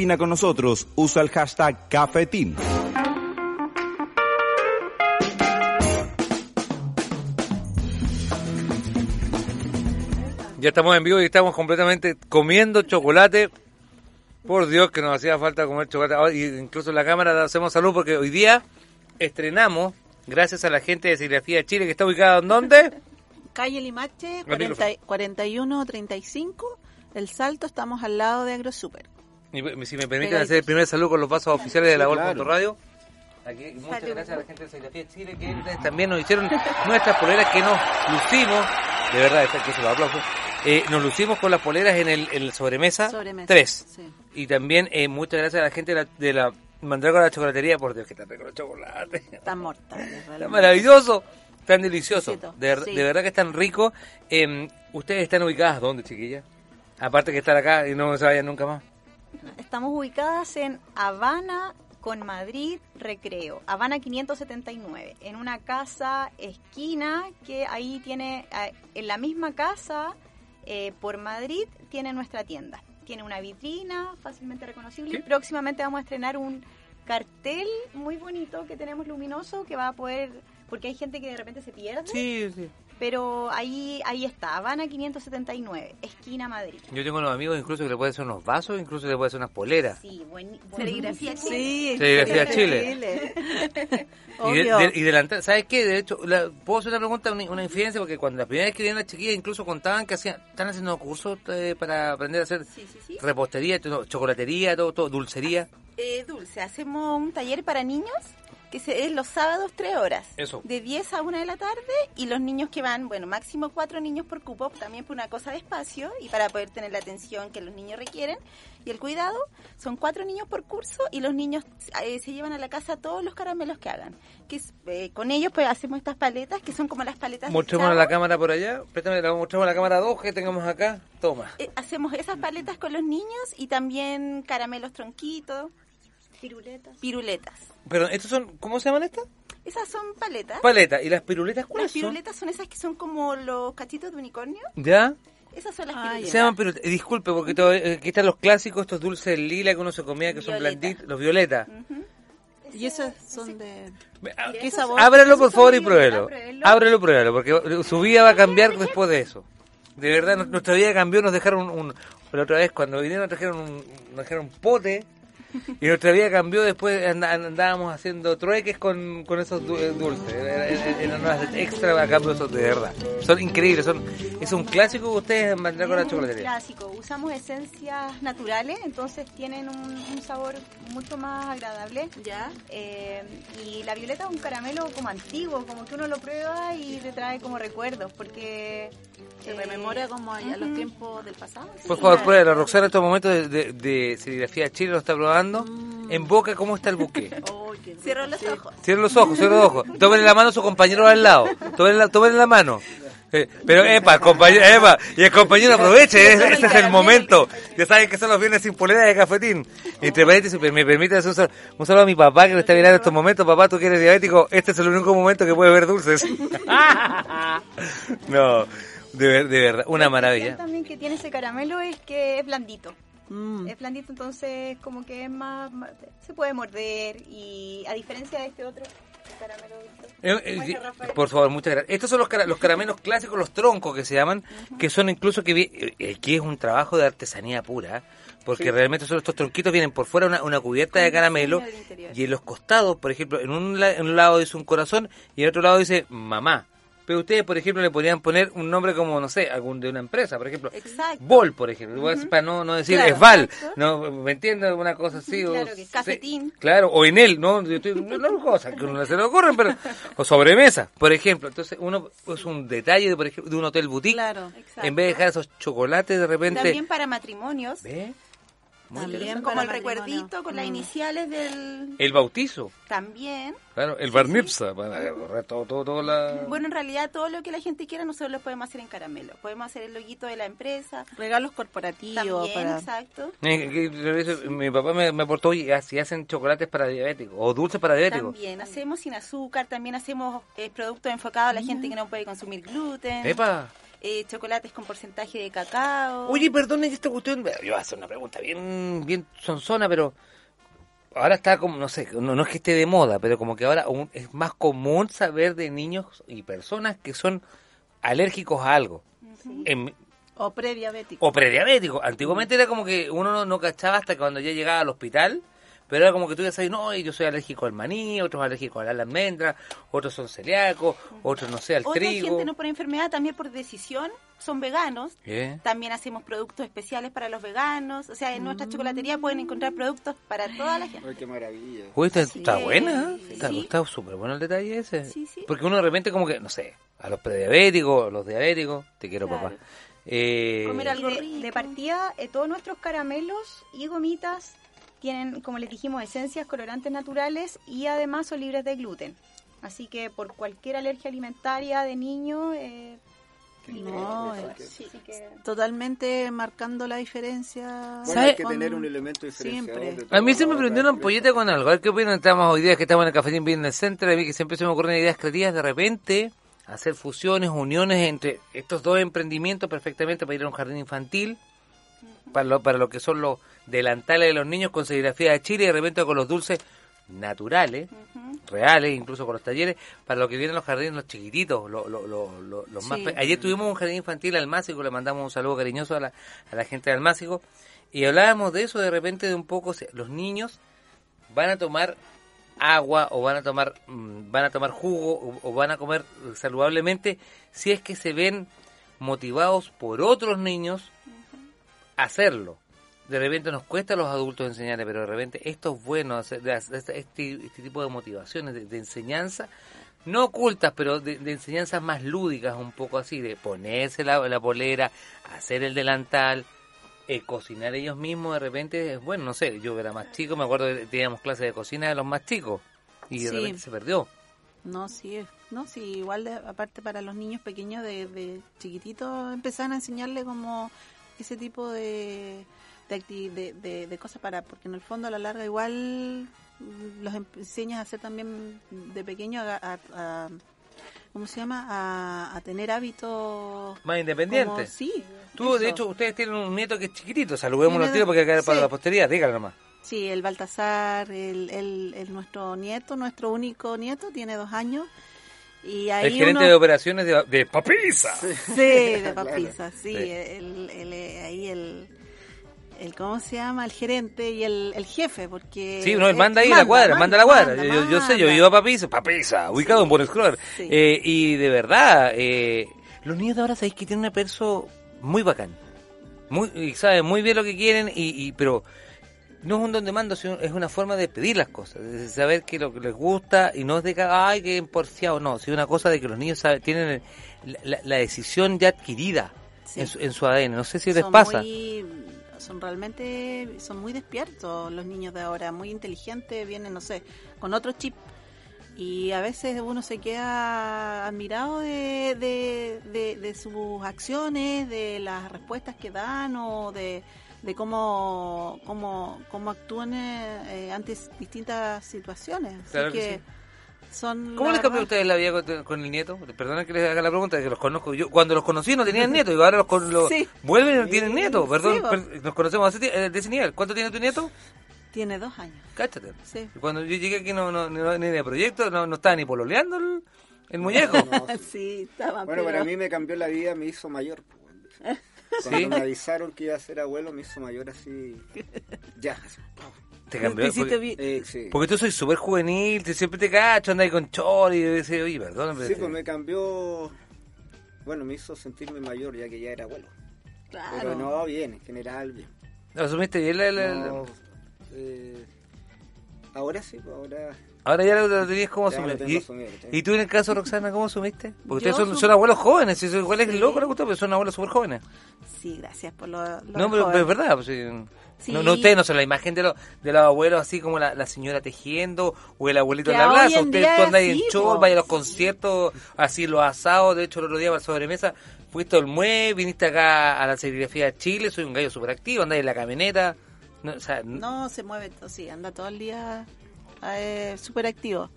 Opina con nosotros, usa el hashtag Cafetín. Ya estamos en vivo y estamos completamente comiendo chocolate. Por Dios que nos hacía falta comer chocolate. Ahora, incluso en la cámara hacemos salud porque hoy día estrenamos, gracias a la gente de Serigrafía Chile, que está ubicada en dónde? Calle Limache, Al 40 micrófono. 4135. El Salto, estamos al lado de AgroSuper. Y si me permiten hacer el primer saludo con los vasos oficiales de la Sí, Gol claro. Radio. Aquí, muchas gracias a la gente de Serigrafía Chile que ustedes también nos hicieron nuestras poleras que nos lucimos. De verdad, que se lo aplauso. Eh, nos lucimos con las poleras en el, en el sobremesa, Sobremesa, 3. sí. Y también eh, muchas gracias a la gente de la, de la Mandrágora Chocolatería. Por Dios, que está rico el chocolate. Están mortales. Está maravilloso, tan delicioso. De, sí. de verdad que es tan rico. Eh, ¿Ustedes están ubicadas dónde, chiquillas? Aparte que estar acá y no se vayan nunca más. Estamos ubicadas en Habana con Madrid Recreo, Habana 579, en una casa esquina que ahí tiene, eh, en la misma casa, eh, por Madrid, tiene nuestra tienda. Tiene una vitrina fácilmente reconocible. y Próximamente vamos a estrenar un cartel muy bonito que tenemos luminoso que va a poder, porque hay gente que de repente se pierde. Sí, sí. Pero ahí ahí está, Habana 579, esquina Madrid. Yo tengo unos amigos incluso que le pueden hacer unos vasos, incluso le pueden hacer unas poleras. Sí, buen, Serigrafía buenísimo. Chile. Serigrafía Chile. Y, de, Obvio. de- y delantal, ¿sabes qué? De hecho, la- puedo hacer una pregunta, una, una infidencia, porque cuando la primera vez que vieron las chiquillas incluso contaban que hacían, están haciendo cursos eh, para aprender a hacer repostería, todo, chocolatería, todo, todo, dulcería. Eh, dulce, hacemos un taller para niños que se, es los sábados tres horas. Eso. De 10 a 1 de la tarde y los niños que van, bueno, máximo cuatro niños por cupo, también por una cosa de espacio y para poder tener la atención que los niños requieren y el cuidado. Son cuatro niños por curso y los niños eh, se llevan a la casa todos los caramelos que hagan. Que es, eh, con ellos pues hacemos estas paletas que son como las paletas de Mostremos a la cámara por allá, préstame, la mostramos a la cámara 2 que tengamos acá. Toma. Eh, hacemos esas paletas con los niños y también caramelos tronquitos. Piruletas. Piruletas. Pero, ¿estos son, ¿cómo se llaman estas? Esas son paletas. Paletas. ¿Y las piruletas Las cuáles son? piruletas son esas que son como los cachitos de unicornio. ¿Ya? Esas son las Ah, piruletas. Se llaman piruletas. Eh, Disculpe, porque todo, eh, aquí están los clásicos, estos dulces lila que uno se comía, que son blanditos, los violetas. Y esos son de... ah, ¿Qué sabor? Ábrelo por favor y pruébelo. Ábrelo pruébelo, porque su vida va a cambiar después de eso. De verdad, nu- nuestra vida cambió, nos dejaron un... La otra vez cuando vinieron nos trajeron un, nos dejaron un pote y nuestra vida cambió después and- and- andábamos haciendo trueques con, con esos eh, dulces. Era- era- Eran unas extra a cambio esos de verdad. Son increíbles, son es un clásico que ustedes mandan con la Es un chocolatería. clásico. Usamos esencias naturales, entonces tienen un, un sabor mucho más agradable. ¿Ya? Eh, y la violeta es un caramelo como antiguo, como que uno lo prueba y te trae como recuerdos, porque... Se eh, rememora como allá los tiempos del pasado. Por favor, pruébalo. Roxana en estos momentos de, de, de serigrafía Chile lo está probando. Mm. En boca, ¿cómo está el buque? Cierro los ojos. Cierren los ojos, cierren los ojos. Tómenle la mano a su compañero al lado. Tómenle la, la mano. Eh, pero, epa, compañero, epa, y el compañero aproveche, ese, ese es el momento. Ya saben que son los viernes sin polera de cafetín. Entre paréntesis, me permite hacer un saludo, un saludo a mi papá que lo está mirando en estos momentos. Papá, tú que eres diabético, este es el único momento que puedes ver dulces. no, de, ver- de verdad, una maravilla. también que tiene ese caramelo es que es blandito. Mm. Es blandito, entonces como que es más, más- se puede morder y a diferencia de este otro caramelo Eh, eh, por favor, muchas gracias. Estos son los, cara- los caramelos clásicos, los troncos que se llaman, que son incluso que vi- eh, aquí es un trabajo de artesanía pura, porque Sí. realmente son estos tronquitos vienen por fuera una, una cubierta de caramelo y en los costados, por ejemplo, en un, la- en un lado dice un corazón y en otro lado dice mamá. Pero ustedes, por ejemplo, le podrían poner un nombre como, no sé, algún de una empresa, por ejemplo, Exacto. Bol, por ejemplo, para no, no decir Claro, es Val, exacto. no, ¿me entiendes? Una cosa así. o Claro que se- cafetín. Claro, o en él, ¿no? Yo estoy- no, no cosas que a uno se le ocurren, pero. O sobremesa, por ejemplo. Entonces, uno es un detalle, de, por ejemplo, de un hotel boutique. Claro. En vez de dejar esos chocolates de repente. También para matrimonios. ¿Ve? Muy También como el recuerdito con las Mm. iniciales del... El bautizo, También. claro, el bar mitzvah, para correr todo, todo, todo la. Bueno, en realidad todo lo que la gente quiera nosotros lo podemos hacer en caramelo. Podemos hacer el loguito de la empresa. Regalos corporativos. También, para... exacto. Eh, Mi papá me, me aportó y así hacen chocolates para diabéticos o dulces para diabéticos. También hacemos sin azúcar, también hacemos eh, productos enfocados a la gente que no puede consumir gluten. ¡Epa! Eh, chocolates con porcentaje de cacao. Oye, perdón, y esta cuestión, yo voy a hacer una pregunta bien, bien sonzona, pero ahora está como, no sé, no, no es que esté de moda, pero como que ahora un- es más común saber de niños y personas que son alérgicos a algo. En- O prediabético. o prediabéticos. Antiguamente era como que uno no, no cachaba hasta que cuando ya llegaba al hospital, pero era como que tú ya sabes, no, y yo soy alérgico al maní, otros alérgicos a la almendra, otros son celíacos, otros no sé, al Otra trigo. gente no por enfermedad, también por decisión, son veganos. ¿Eh? También hacemos productos especiales para los veganos. O sea, en nuestra chocolatería pueden encontrar productos para toda la gente. Ay, qué maravilla. Uy, está, está buena, ¿eh? está, Sí. está súper bueno el detalle ese. Sí, sí. Porque uno de repente como que, no sé, a los prediabéticos, a los diabéticos, te quiero Claro. papá. Eh, Comer algo de, de partida, eh, todos nuestros caramelos y gomitas tienen, como les dijimos, esencias colorantes naturales y además son libres de gluten. Así que por cualquier alergia alimentaria de niño, eh, No, libre. es- Sí, así que- totalmente marcando la diferencia. Bueno, hay que con- tener un elemento diferenciador. Siempre. A mí se me prendió una ampolleta con algo. A ver qué opinan. Estamos hoy día que estamos en el Cafetín Business Center. A mí que siempre se me ocurren ideas creativas. De repente, hacer fusiones, uniones entre estos dos emprendimientos perfectamente para ir a un jardín infantil. Para lo, para lo que son los delantales de los niños con serigrafía de Chile y de repente con los dulces naturales. reales, incluso con los talleres, para lo que vienen los jardines, los chiquititos, lo- lo- lo- lo- los. Sí. Ayer tuvimos un jardín infantil al Másico, le mandamos un saludo cariñoso a la, a la gente del Másico, y hablábamos de eso de repente de un poco, los niños van a tomar agua o van a tomar mm, van a tomar jugo o, o van a comer saludablemente si es que se ven motivados por otros niños hacerlo. De repente nos cuesta a los adultos enseñarles, pero de repente esto es bueno, hacer este, este tipo de motivaciones, de, de enseñanza, no ocultas, pero de, de enseñanzas más lúdicas, un poco así, de ponerse la, la polera, hacer el delantal, eh, cocinar ellos mismos, de repente es bueno, no sé, yo era más chico, me acuerdo que teníamos clases de cocina de los más chicos y de Sí. repente se perdió. No, sí, no, sí, igual de- aparte para los niños pequeños de, de chiquititos empezaron a enseñarle como ese tipo de de, de, de- cosas para, porque en el fondo a la larga igual los enseñas a hacer también de pequeño a, a- a- ¿cómo se llama? A, a tener hábitos Más independiente. como- sí. Tú, de hecho, ustedes tienen un nieto que es chiquitito, saludémoslo al Tiene tiro porque acá dos- para sí. la posteridad, dígalo nomás. Sí, el Baltasar, el, el, el nuestro nieto, nuestro único nieto, tiene dos años. Y ahí el gerente uno- de operaciones de, de Papisa. Sí, de Claro. papisa, sí. Sí. El, el- eh, ahí el, el, ¿cómo se llama? El gerente y el, el jefe, porque... Sí, no, él manda ahí la cuadra, manda, la cuadra. yo, yo- yo sé, yo iba a Papisa, Papisa, ubicado en Buen Scroller. Sí. Eh, y de verdad, eh, los niños de ahora sabéis que tienen una perso muy bacán. Muy, y saben muy bien lo que quieren, y, y pero no es un don de mando, sino es una forma de pedir las cosas, de saber que lo que les gusta y no es de que, ay, que porfiado, no, sino una cosa de que los niños saben, tienen la, la decisión ya adquirida Sí. en, su, en su ADN. No sé si les son pasa. muy- son realmente, son muy despiertos los niños de ahora, muy inteligentes, vienen, no sé, con otro chip. Y a veces uno se queda admirado de, de, de- de sus acciones, de las respuestas que dan o de, de cómo, cómo, cómo actúan eh, ante distintas situaciones. Así Claro que que, sí. son... ¿Cómo les cambió a ustedes la vida con, con el nieto? Perdona que les haga la pregunta, que los conozco. Yo cuando los conocí no tenían nieto y ahora los, con- los Sí. vuelven y tienen nieto. Perdón, Sí, per- nos conocemos hace eh, de ese nivel. ¿Cuánto tiene tu nieto? Tiene dos años. Cáchate. Sí. Cuando yo llegué aquí no, no, no- ni de proyecto, no, no estaba ni pololeando el, el muñeco. sí, estaba Bueno, pero- para mí me cambió la vida, me hizo mayor. Cuando ¿Sí? me avisaron que iba a ser abuelo, me hizo mayor así. Ya. así, Te cambió. Te Porque, bien. Eh, sí. porque tú soy súper juvenil, te- siempre te cacho, andas ahí con chor y dices, oye, perdón. Sí, pues me cambió. Bueno, me hizo sentirme mayor ya que ya era abuelo. Claro. Pero no, bien, en general, bien. ¿Lo asumiste bien? la- la- eh, ahora sí, pues ahora. Ahora ya lo, lo tenías como lo asumir. ¿Y, y tú en el caso, Roxana, cómo asumiste? Porque Yo ustedes son, son abuelos jóvenes, igual es Sí. loco, gusta, pero son abuelos súper jóvenes. Sí, gracias por lo, lo No, pero, es verdad. pues, sí. Sí. No, no, ustedes no son la imagen de, los de los abuelos así como la, la señora tejiendo o el abuelito en la plaza. Ustedes tú andas en po. vaya a los conciertos, así los asados. De hecho, el otro día para la sobremesa fuiste al MUE, viniste acá a la serigrafía de Chile, soy un gallo súper activo, andas en la camioneta. No, o sea, No, se mueve, sí, anda todo el día eh, súper activo.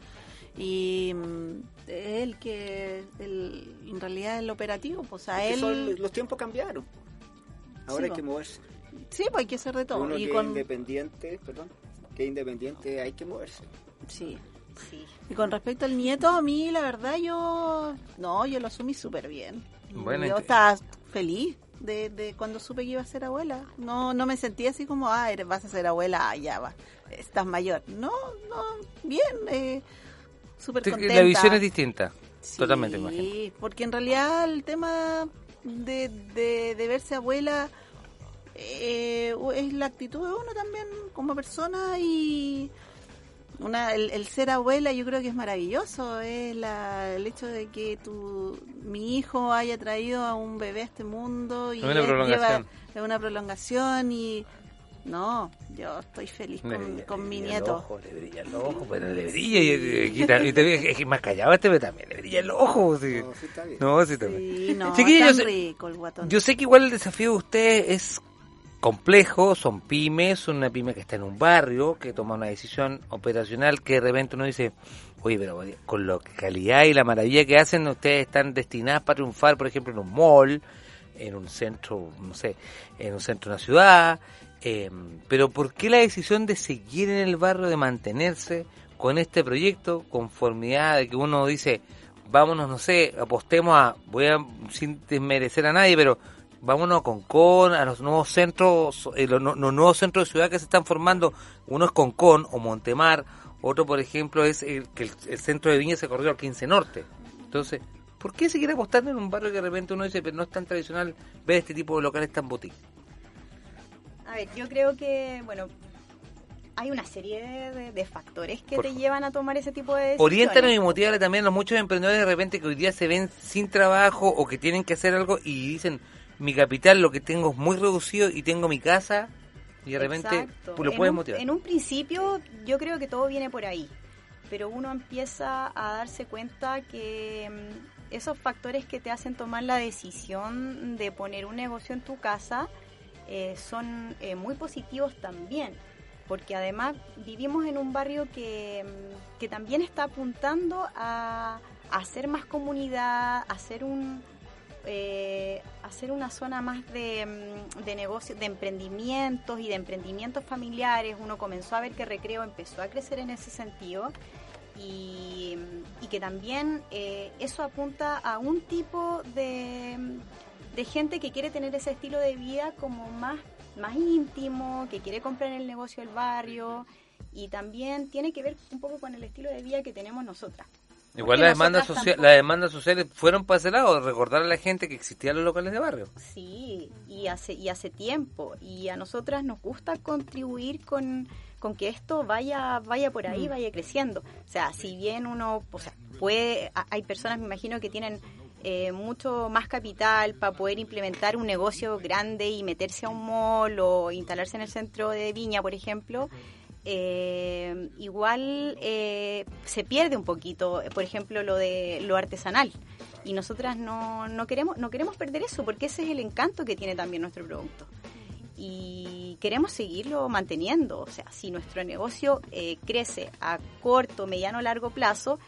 Y mm, es el que, el, en realidad, el operativo, pues a Es él... son- los tiempos cambiaron. Ahora Sí, hay po. que moverse. Sí, pues hay que hacer de todo. Uno y que es con, independiente, perdón, que es independiente hay que moverse. sí, sí. Y con respecto al nieto, a mí, la verdad, yo... No, yo lo asumí súper bien. Bueno, yo estaba feliz de, de cuando supe que iba a ser abuela. No no me sentí así como, ah, eres, vas a ser abuela, ah, ya va, estás mayor. No, no, bien, eh, súper te- contenta. la visión es distinta. Sí, Totalmente, me imagino. porque en realidad el tema de, de, de verse abuela eh, es la actitud de uno también como persona y una, el, el ser abuela yo creo que es maravilloso es el hecho de que tu mi hijo haya traído a un bebé a este mundo y Es una él prolongación. lleva es una prolongación y no yo estoy feliz con, brilla- con le mi brilla el nieto ojo, le brilla el ojo, pero le brilla y, y- y y te- es más callado este, pero también le brilla el ojo. Sí. No, sí está bien. No, sí está bien. Sí, no, yo sé- rico el guatón. Yo sé que igual el desafío de ustedes es complejo, son pymes, son una pyme que está en un barrio, que toma una decisión operacional que de repente uno dice, oye, pero con la calidad y la maravilla que hacen, ustedes están destinadas para triunfar, por ejemplo, en un mall, en un centro, no sé, en un centro de una ciudad, eh, pero ¿por qué la decisión de seguir en el barrio, de mantenerse? con este proyecto, conformidad de que uno dice, vámonos, no sé, apostemos a, voy a, sin desmerecer a nadie, pero vámonos a Concón, a los nuevos centros, eh, los, nuevos centros de ciudad que se están formando, uno es Concón o Montemar, otro por ejemplo es el, que el, centro de Viña se corrió al 15 Norte. Entonces, ¿por qué seguir apostando en un barrio que de repente uno dice, pero no es tan tradicional ver este tipo de locales tan boutique? A ver, yo creo que, bueno, hay una serie de, factores que Por te llevan a tomar ese tipo de decisiones. Oriéntanos y también a los muchos emprendedores de repente que hoy día se ven sin trabajo o que tienen que hacer algo y dicen, mi capital lo que tengo es muy reducido y tengo mi casa y de repente Exacto. pues, lo En puedes un- motivar. En un principio yo creo que todo viene por ahí, pero uno empieza a darse cuenta que mm, esos factores que te hacen tomar la decisión de poner un negocio en tu casa eh, son eh, muy positivos también, porque además vivimos en un barrio que, mm, que también está apuntando a, hacer más comunidad, a hacer un, eh, hacer una zona más de, mm, de negocios, de emprendimientos y de emprendimientos familiares. Uno comenzó a ver que Recreo empezó a crecer en ese sentido y, que también eso apunta a un tipo de, de gente que quiere tener ese estilo de vida como más, más íntimo, que quiere comprar en el negocio del barrio y también tiene que ver un poco con el estilo de vida que tenemos nosotras. Igual las demandas, tampoco- las demandas sociales fueron para ese lado, recordar a la gente que existían los locales de barrio. Sí, y hace, y hace tiempo. Y a nosotras nos gusta contribuir con, con que esto vaya, vaya por ahí, Mm. vaya creciendo. O sea, si bien uno, o sea, puede, hay personas, me imagino, que tienen eh, mucho más capital para poder implementar un negocio grande y meterse a un mall o instalarse en el centro de Viña, por ejemplo. eh, igual eh, se pierde un poquito, por ejemplo, lo de lo artesanal y nosotras no, no queremos no queremos perder eso porque ese es el encanto que tiene también nuestro producto y queremos seguirlo manteniendo o sea si nuestro negocio eh, crece a corto mediano largo plazo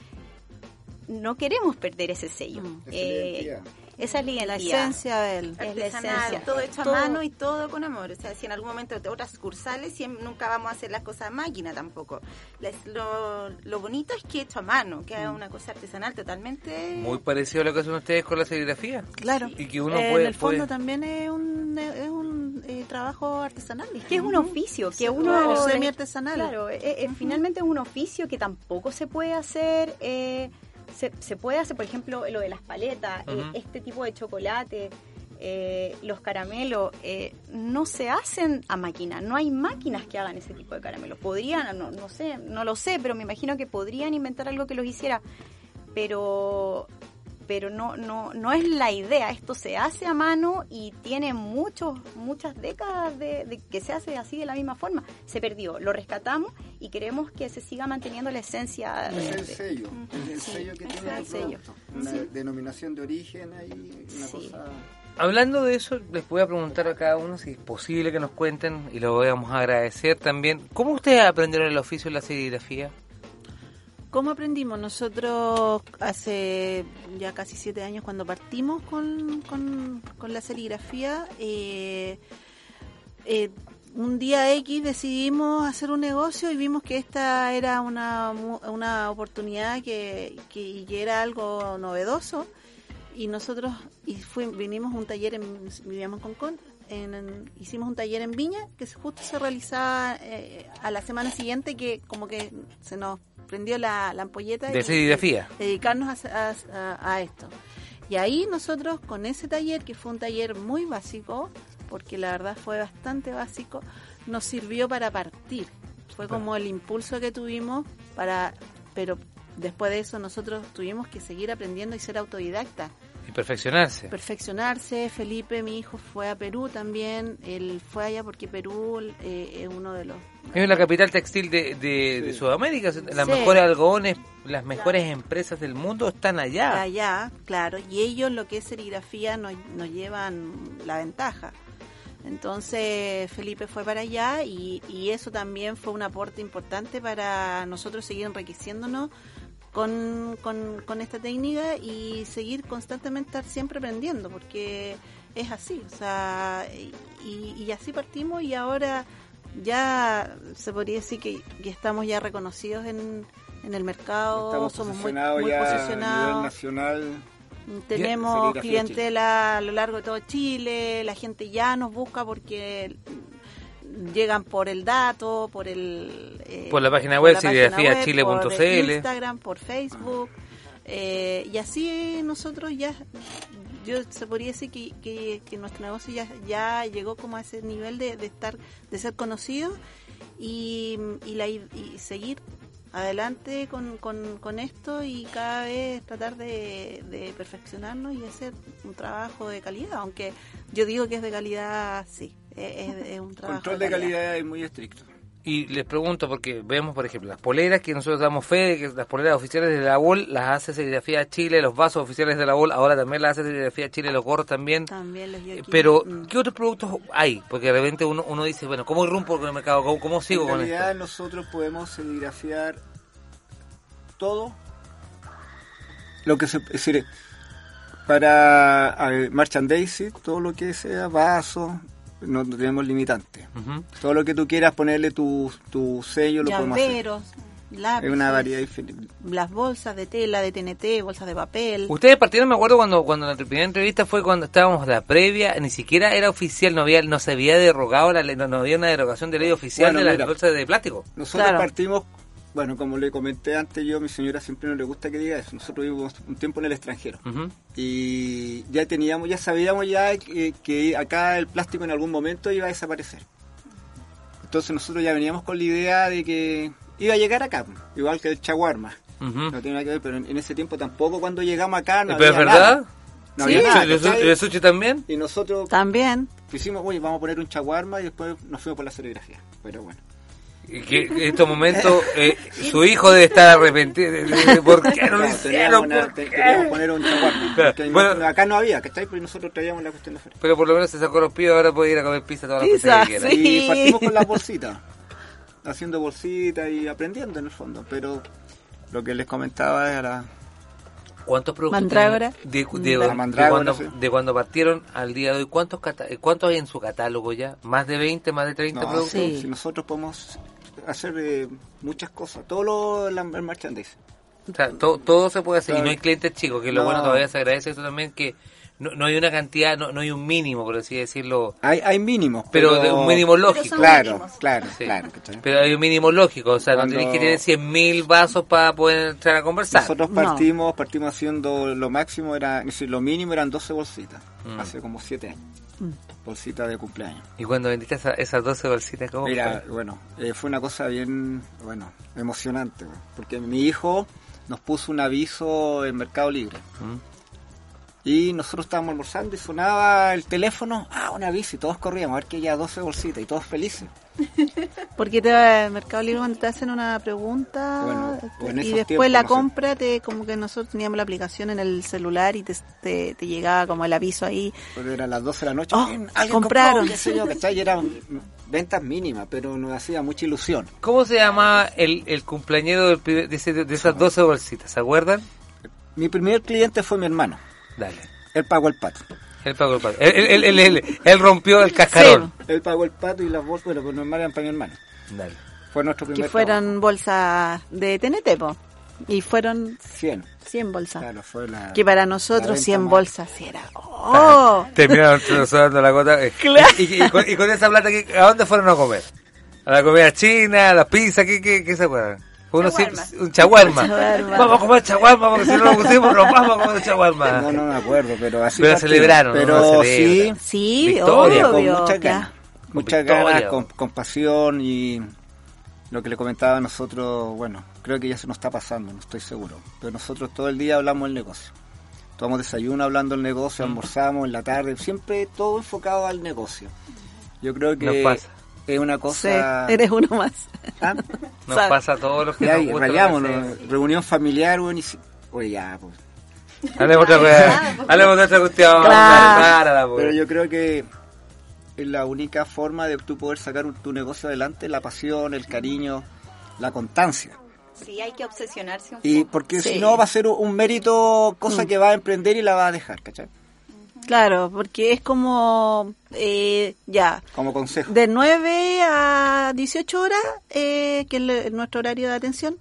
no queremos perder ese sello Mm. Esa es la Eh, esa es la esencia del Es la artesanal, esencia. todo hecho Todo- a mano y todo con amor. O sea, si en algún momento de otras sucursales nunca vamos a hacer las cosas a máquina tampoco. Les- lo, lo bonito es que hecho a mano, que es una cosa artesanal totalmente... Muy parecido a lo que hacen ustedes con la serigrafía. Claro. Y que uno Eh, puede, en el fondo puede- también es un, es un eh, trabajo artesanal. Es que es un oficio, que uno... Claro, semi artesanal. Claro, eh, eh, finalmente es un oficio que tampoco se puede hacer... eh, se, se puede hacer, por ejemplo, lo de las paletas, eh, este tipo de chocolate, eh, los caramelos, eh, no se hacen a máquina. No hay máquinas que hagan ese tipo de caramelos. Podrían, no, no sé, no lo sé, pero me imagino que podrían inventar algo que los hiciera. Pero pero no, no, no es la idea. Esto se hace a mano y tiene muchos, muchas décadas de, de que se hace así de la misma forma. Se perdió, lo rescatamos y queremos que se siga manteniendo la esencia. Es de- el sello, es el Sí, sello que tiene el el sello. Una Sí. denominación de origen ahí, una cosa... Hablando de eso, les voy a preguntar a cada uno si es posible que nos cuenten, y lo vamos a agradecer también. ¿Cómo ustedes aprendieron el oficio de la serigrafía? ¿Cómo aprendimos? Nosotros hace ya casi siete años cuando partimos con, con- con la serigrafía, eh, eh, un día X decidimos hacer un negocio y vimos que esta era una, una oportunidad que, que, era algo novedoso y nosotros vinimos a un taller en vivíamos Concón en- en- hicimos un taller en Viña que justo se realizaba eh, a la semana siguiente que como que se nos prendió la, la ampolleta De y- dedicarnos a, a- a esto. Y ahí nosotros con ese taller que fue un taller muy básico porque la verdad fue bastante básico nos sirvió para partir. Fue como el impulso que tuvimos para pero después de eso nosotros tuvimos que seguir aprendiendo y ser autodidactas Y perfeccionarse. perfeccionarse. Felipe, mi hijo, fue a Perú también. Él fue allá porque Perú eh, es uno de los... Es la capital textil de, de, de Sudamérica. Las Sí. mejores algodones, las mejores empresas del mundo están allá. Allá, claro. Y ellos, lo que es serigrafía, nos, nos llevan la ventaja. Entonces Felipe fue para allá y, y eso también fue un aporte importante para nosotros seguir enriqueciéndonos con, con, con esta técnica y seguir constantemente estar siempre aprendiendo porque es así, o sea, y, y así partimos y ahora ya se podría decir que, que estamos ya reconocidos en, en el mercado, Estamos somos muy, posicionados muy ya a nivel posicionados. nacional. Tenemos clientela a lo largo de todo Chile, la gente ya nos busca porque llegan por el dato, por el eh, Por la página web, por Instagram, por Facebook, eh, y así nosotros ya, yo se podría decir que, que, que nuestro negocio ya, ya llegó como a ese nivel de, de estar, de ser conocido y, y, la, y seguir adelante con, con, con esto y cada vez tratar de, de perfeccionarnos y hacer un trabajo de calidad, aunque yo digo que es de calidad, sí, es, es- es un trabajo Control de calidad es muy estricto. Y les pregunto, porque vemos, por ejemplo, las poleras que nosotros damos fe de que las poleras oficiales de la BOL las hace Serigrafía Chile, los vasos oficiales de la BOL ahora también las hace Serigrafía Chile, los gorros también. También los yoquis. Pero, Mm. ¿qué otros productos hay? Porque de repente uno, uno dice, bueno, ¿cómo irrumpo con el mercado? ¿Cómo, cómo sigo en con realidad esto? nosotros podemos serigrafiar todo lo que se es decir para merchandising todo lo que sea vaso no, no tenemos limitante. Todo lo que tú quieras ponerle tu, tu sello lo podemos hacer. Llaveros, lápices, es una variedad infinita. las bolsas de tela, de TNT, bolsas de papel. Ustedes partieron, me acuerdo cuando cuando la primera entrevista fue cuando estábamos la previa, ni siquiera era oficial, no había no se había derogado la ley, no, no había una derogación de ley oficial Bueno, de las mira, bolsas de plástico. Nosotros partimos, bueno, como le comenté antes yo, a mi señora siempre no le gusta que diga eso. Nosotros vivimos un tiempo en el extranjero. Y ya teníamos, ya sabíamos ya que, que acá el plástico en algún momento iba a desaparecer. Entonces nosotros ya veníamos con la idea de que iba a llegar acá, igual que el chaguarma. No tiene nada que ver, pero en, ese tiempo tampoco cuando llegamos acá no ¿Pero es había verdad? nada. No Sí. había nada, ¿Y el ¿cachai? sushi- el sushi también? Y nosotros También. hicimos, oye, vamos a poner un chaguarma y después nos fuimos por la serigrafía. Pero bueno. Que en estos momentos eh, su hijo debe estar arrepentido. de- de- de- ¿Por qué no lo hicieron? poner un porque bueno. no- acá no había, ¿cachai? Porque nosotros traíamos la cuestión de la feria. Pero por lo menos se sacó los pies, ahora puede ir a comer pizza todas las Pizza, veces que quiera. Y partimos con las bolsitas, haciendo bolsitas y aprendiendo en el fondo. Pero lo que les comentaba era... ¿Cuántos productos Mandrágora. De, de- de mandrágora, cuando, sí. de cuando partieron al día de hoy, ¿cuántos, eh, ¿cuántos hay en su catálogo ya? ¿Más de 20, más de 30 No, productos? si nosotros podemos hacer eh, muchas cosas, todo lo la- el merchandising. O sea, to- todo se puede hacer y no hay clientes chicos, que lo No. bueno todavía se agradece eso también, que no, no hay una cantidad, no, no hay un mínimo, por así decirlo. Hay, hay mínimos, Pero, pero... de un mínimo lógico. Claro, claro, Sí. claro. ¿cachai? Pero hay un mínimo lógico, o sea, Cuando- no tenéis que tener 100.000 vasos para poder entrar a conversar. Nosotros partimos, partimos haciendo lo máximo, era, es decir, lo mínimo eran 12 bolsitas, Mm. hace como 7 años. Bolsitas de cumpleaños. Y cuando vendiste esa- esas 12 bolsitas, ¿cómo Mira, fue? bueno, eh, fue una cosa bien, bueno, emocionante, porque mi hijo nos puso un aviso en Mercado Libre. Mm. Y nosotros estábamos almorzando y sonaba el teléfono, ah, un aviso, y todos corríamos a ver que ya 12 bolsitas, y todos felices. Porque te va Mercado Libre cuando te hacen una pregunta Bueno, y después tiempos, la no sé. compra, te como que nosotros teníamos la aplicación en el celular y te, te, te llegaba como el aviso ahí. Pero eran las 12 de la noche, Oh, "Bien, alguien compraron. compró", qué sé yo, ¿cachai? Y eran ventas mínimas, pero nos hacía mucha ilusión. ¿Cómo se llama el, el cumpleañero de, de esas 12 bolsitas? ¿Se acuerdan? Mi primer cliente fue mi hermano. Dale. Él pagó el pato. Él pagó el pato. Él, él- él- él- rompió el cascarón. Él pagó el pato y las bolsas, bueno, pues normal eran para mi hermano. Dale. Fue nuestro primer Que fueron bolsas de TNT, po. Y fueron trabajo. 100. 100 bolsas. Claro, fue la, que para nosotros venta 100 más- bolsas sí era. ¡Oh! Terminaron trozando la gota. eh, Claro. Y, y- y con, y con esa plata, ¿qué- ¿a dónde fueron a comer? ¿A la comida china? ¿A la pizza? ¿Qué, qué, qué se acuerdan? Fue uno Chaguarma. sí- un chaguarma. Chaguarma. Vamos a comer chaguarma porque si no lo pusimos nos vamos a comer chaguarma. No, no me acuerdo, pero así Pero celebraron, ¿no? Pero Celebran. sí, Sí, Victoria, con obvio. muchas claro. ganas. Muchas ganas, con, con pasión y lo que le comentaba a nosotros, bueno, creo que ya se nos está pasando, no estoy seguro. Pero nosotros todo el día hablamos del negocio. Tomamos desayuno hablando del negocio, almorzamos en la tarde, siempre todo enfocado al negocio. Yo creo que Nos pasa. Es una Sí, cosa... eres uno más. ¿Ah? Nos ¿Sabes? pasa a todos los que Ya, nos y gusta que hacemos. reunión familiar, bueno, y si- Oye, ya, pues. Hablemos otra cosa. Hablemos de otra cuestión. Claro. Párala, pues. Pero yo creo que es la única forma de tú poder sacar tu negocio adelante, la pasión, el cariño, la constancia. Sí, hay que obsesionarse un Y poco. porque Sí. si no va a ser un mérito, cosa Mm. que va a emprender y la va a dejar, ¿cachai? Claro, porque es como, eh, ya, Como consejo. de 9 a 18 horas, eh, que es le- nuestro horario de atención,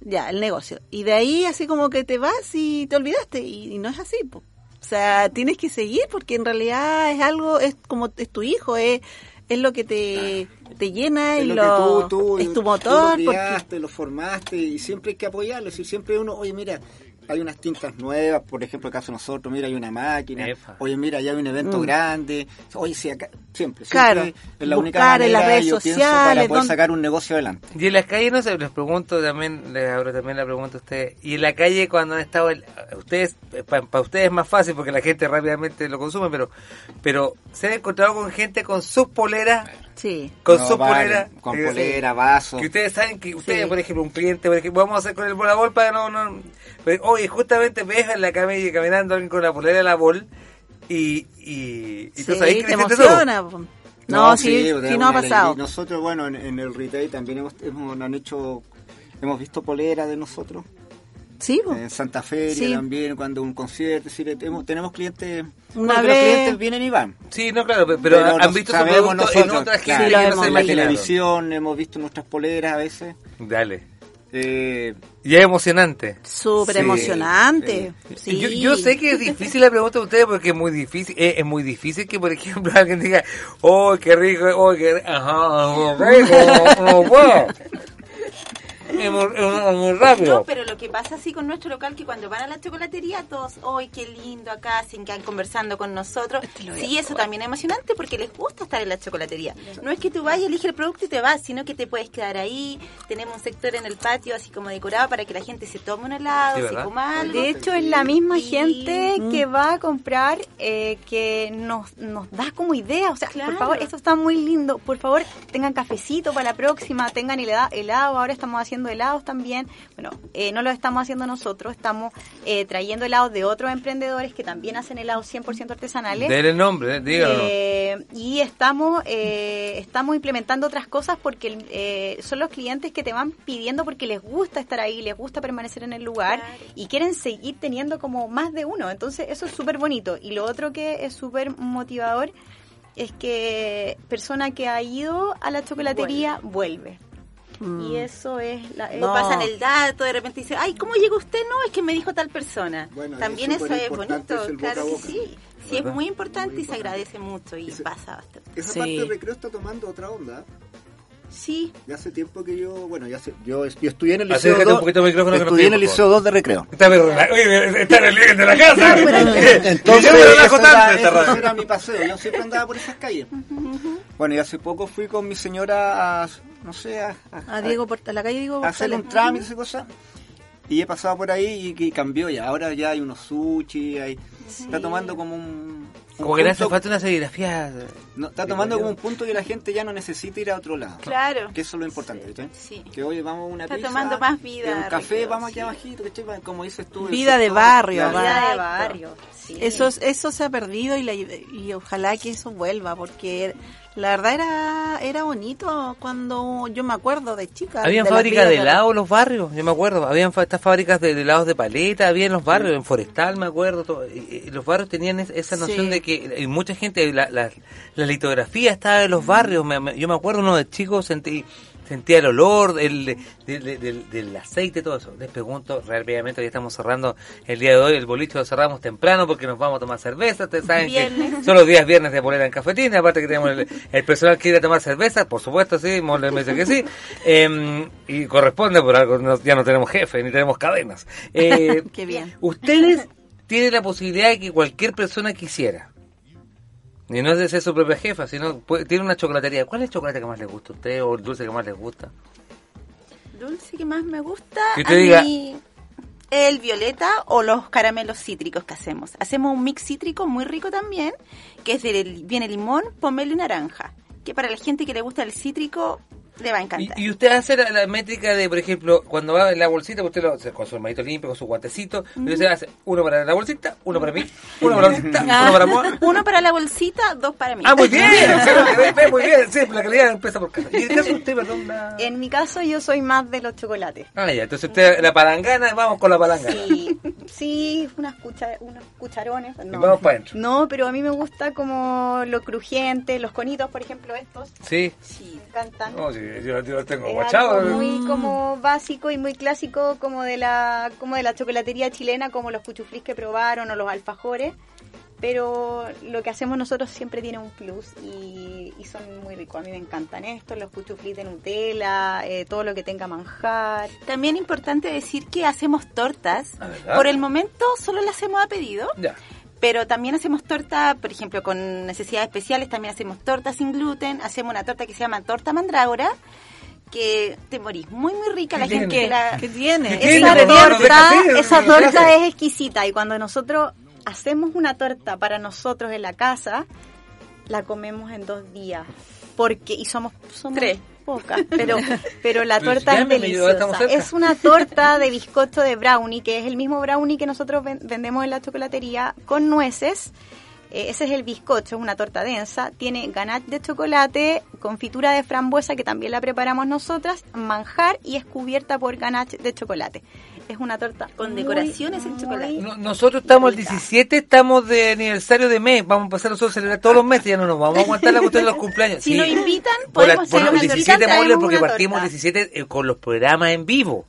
ya, el negocio. Y de ahí así como que te vas y te olvidaste, y, y no es así. po. O sea, tienes que seguir porque en realidad es algo, es como es tu hijo, es, es lo que te, te llena y lo, lo que tú, tú- es tu tú motor. lo porque- lo formaste y siempre hay que apoyarlo. Si siempre uno, oye, mira, hay unas tintas nuevas, por ejemplo, el caso de nosotros, mira, hay una máquina, Efa. oye, mira, ya hay un evento Mm. grande, oye, sí, acá, siempre, Claro, siempre es la única buscar en las manera, redes yo pienso, para sociales, poder sacar un negocio adelante. Y en las calles, no sé, les pregunto también, les abro también la pregunta a ustedes. Y en la calle, cuando han estado, el- ustedes, para ustedes es más fácil porque la gente rápidamente lo consume, pero pero se han encontrado con gente con sus poleras, Sí. con No, sus vale, poleras, con eh, polera, vaso. Que ustedes saben que ustedes, Sí. por ejemplo, un cliente, por ejemplo, vamos a hacer con el bola bol para no, no, pero, oye, justamente ves en la calle caminando alguien con la polera de la bol y, y, y Sí, tú sabes que te emociona. No, sí, sí, no ha pasado. Nosotros, bueno, en, en el retail también hemos, hemos han hecho, hemos visto polera de nosotros. Sí. En Santa Feria Sí. también, cuando un concierto, decir, tenemos, tenemos clientes, Una bueno, vez- los clientes vienen y van. Sí, no, claro, pero, pero han nos- visto su sabemos producto en nosotros, otras claro, Sí, hemos se en la televisión hemos visto nuestras poleras a veces. Dale. Eh, Y es emocionante. Súper Sí, emocionante. Sí. Yo, yo sé que es difícil la pregunta de ustedes porque es muy difícil, es, es muy difícil que por ejemplo alguien diga, oh qué rico, oh qué rico, ajá, qué rico, no puedo. Es muy, es rápido. No, pero lo que pasa así con nuestro local, que cuando van a la chocolatería, todos, ¡ay, qué lindo acá! Se quedan conversando con nosotros. Sí, eso también es emocionante porque les gusta estar en la chocolatería. No es que tú vayas, eliges el producto y te vas, sino que te puedes quedar ahí. Tenemos un sector en el patio así como decorado para que la gente se tome un helado, Sí, se coma algo. De hecho, es la misma Y- gente Mm. que va a comprar eh, que nos, nos da como idea. O sea, Claro. por favor, esto está muy lindo. Por favor, tengan cafecito para la próxima, tengan helado. Ahora estamos haciendo helados también. Bueno, eh, no lo estamos haciendo nosotros, estamos eh, trayendo helados de otros emprendedores que también hacen helados 100% artesanales. Dele el nombre, eh, dígalo. Eh, y estamos eh, estamos implementando otras cosas porque el- eh, son los clientes que te van pidiendo porque les gusta estar ahí, les gusta permanecer en el lugar Claro. y quieren seguir teniendo como más de uno. Entonces eso es súper bonito. Y lo otro que es súper motivador es que persona que ha ido a la chocolatería vuelve. Y eso es la... O No. pasan el dato, de repente dice, ay, ¿cómo llegó usted? No, es que me dijo tal persona. Bueno, También es eso es bonito, es el boca claro a que boca. sí. Sí, es ¿Verdad? muy importante y se agradece mucho y pasa bastante. esa Sí. parte de recreo está tomando otra onda. Sí, Ya hace tiempo que yo, bueno, ya sé, yo, yo estudié en el liceo un poquito al micrófono que no estudié en el liceo 2 de recreo. Está, pero, oye, está en el de la casa. Entonces, eso tanto era, en esta eso radio. era mi paseo, yo siempre andaba por esas calles. Bueno, y hace poco fui con mi señora a, no sé, a, a- A Diego Porta- la calle Diego a hacer un trámite y cosas. Y he pasado por ahí y, y cambió ya. Ahora ya hay unos sushi, hay, está tomando como un... un Como que le hace falta una serigrafía. No, está tomando como un punto que la gente ya no necesita ir a otro lado. claro. Que eso es lo importante, ¿viste? Sí. Que oye, vamos a una Está pizza, tomando más vida, Un café, Recreo, vamos aquí sí. abajito, ¿cachai? Como dices tú. Vida de barrio. Vida de barrio. sí. Eso, es- eso se ha perdido y, la- y ojalá que eso vuelva, porque la verdad era, era bonito cuando yo me acuerdo de chica. Habían fábricas de helado en los barrios, yo me acuerdo. Habían estas fábricas de, helados de paleta, había en los barrios, en Forestal, me acuerdo. todo. Y- y los barrios tenían es- esa noción Sí. de que y mucha gente, la, la, la litografía estaba en los barrios. me- me- yo me acuerdo uno de chicos, sentí, sentía el olor el, de- de- de- del, del aceite, todo eso. Les pregunto, rápidamente, ya estamos cerrando el día de hoy, el boliche lo cerramos temprano porque nos vamos a tomar cerveza. Ustedes saben que son los días viernes de polera en cafetín, aparte que tenemos el, el personal que ir a tomar cerveza, por supuesto, sí, Moller me dice que sí, Eh, y corresponde por algo, no- ya no tenemos jefe, ni tenemos cadenas. Eh, Qué bien. ustedes tienen la posibilidad de que cualquier persona quisiera, y no es de ser su propia jefa, sino puede- tiene una chocolatería. ¿Cuál es el chocolate que más les gusta a usted o el dulce que más les gusta? Dulce que más me gusta, Que a usted diga- mí, el violeta o los caramelos cítricos que hacemos. Hacemos un mix cítrico muy rico también, que es de, viene limón, pomelo y naranja. Que para la gente que le gusta el cítrico, le va a Y, encantar. y usted hace la, la métrica de, por ejemplo, cuando va en la bolsita, usted lo hace con su hermanito limpio, con su guantecito, y usted hace uno para la bolsita, uno para mí, uno para la bolsita, uno para Moa. Uno para la bolsita, dos para mí. Ah, muy bien, muy bien, sí, la calidad empieza por casa. ¿Y en el caso de usted, perdón? la- En mi caso yo soy más de los chocolates. Ah, ya, entonces usted, la palangana, vamos con la palangana. Sí, Sí, unas, cucha- unos cucharones. No. vamos pa' dentro. No, pero a mí me gusta como lo crujiente, los conitos, por ejemplo, estos. Sí. Sí, me encantan. No, sí, yo, yo los tengo Es guachados. algo muy como básico y muy clásico como de la como de la chocolatería chilena como los cuchuflís que probaron o los alfajores pero lo que hacemos nosotros siempre tiene un plus y, y son muy ricos a mí me encantan estos los cuchuflís de Nutella eh, todo lo que tenga manjar También importante decir que hacemos tortas. ¿verdad? Por el momento solo las hacemos a pedido. Ya. Pero también hacemos torta, por ejemplo, con necesidades especiales, también hacemos torta sin gluten, hacemos una torta que se llama torta mandrágora, que te morís, muy muy rica la ¿Qué gente tiene? la- ¿Qué tiene? esa torta, esa ¿qué torta es exquisita y cuando nosotros hacemos una torta para nosotros en la casa, la comemos en dos días. Porque, y somos, somos Tres. Pocas, pero, pero la torta es deliciosa. Es una torta de bizcocho de brownie, que es el mismo brownie que nosotros ven- vendemos en la chocolatería con nueces. Eh, ese es el bizcocho, es una torta densa. Tiene ganache de chocolate, confitura de frambuesa, que también la preparamos nosotras, manjar y es cubierta por ganache de chocolate. Es una torta Con decoraciones en chocolate. No- nosotros estamos el 17, estamos de aniversario de mes. Vamos a empezar nosotros a celebrar todos los meses. Ya no nos vamos a aguantar la cuestión de los cumpleaños. Si Sí. nos invitan, Por la- podemos por hacer el una 17 tortita. mole porque partimos el torta. 17 eh, con los programas en vivo.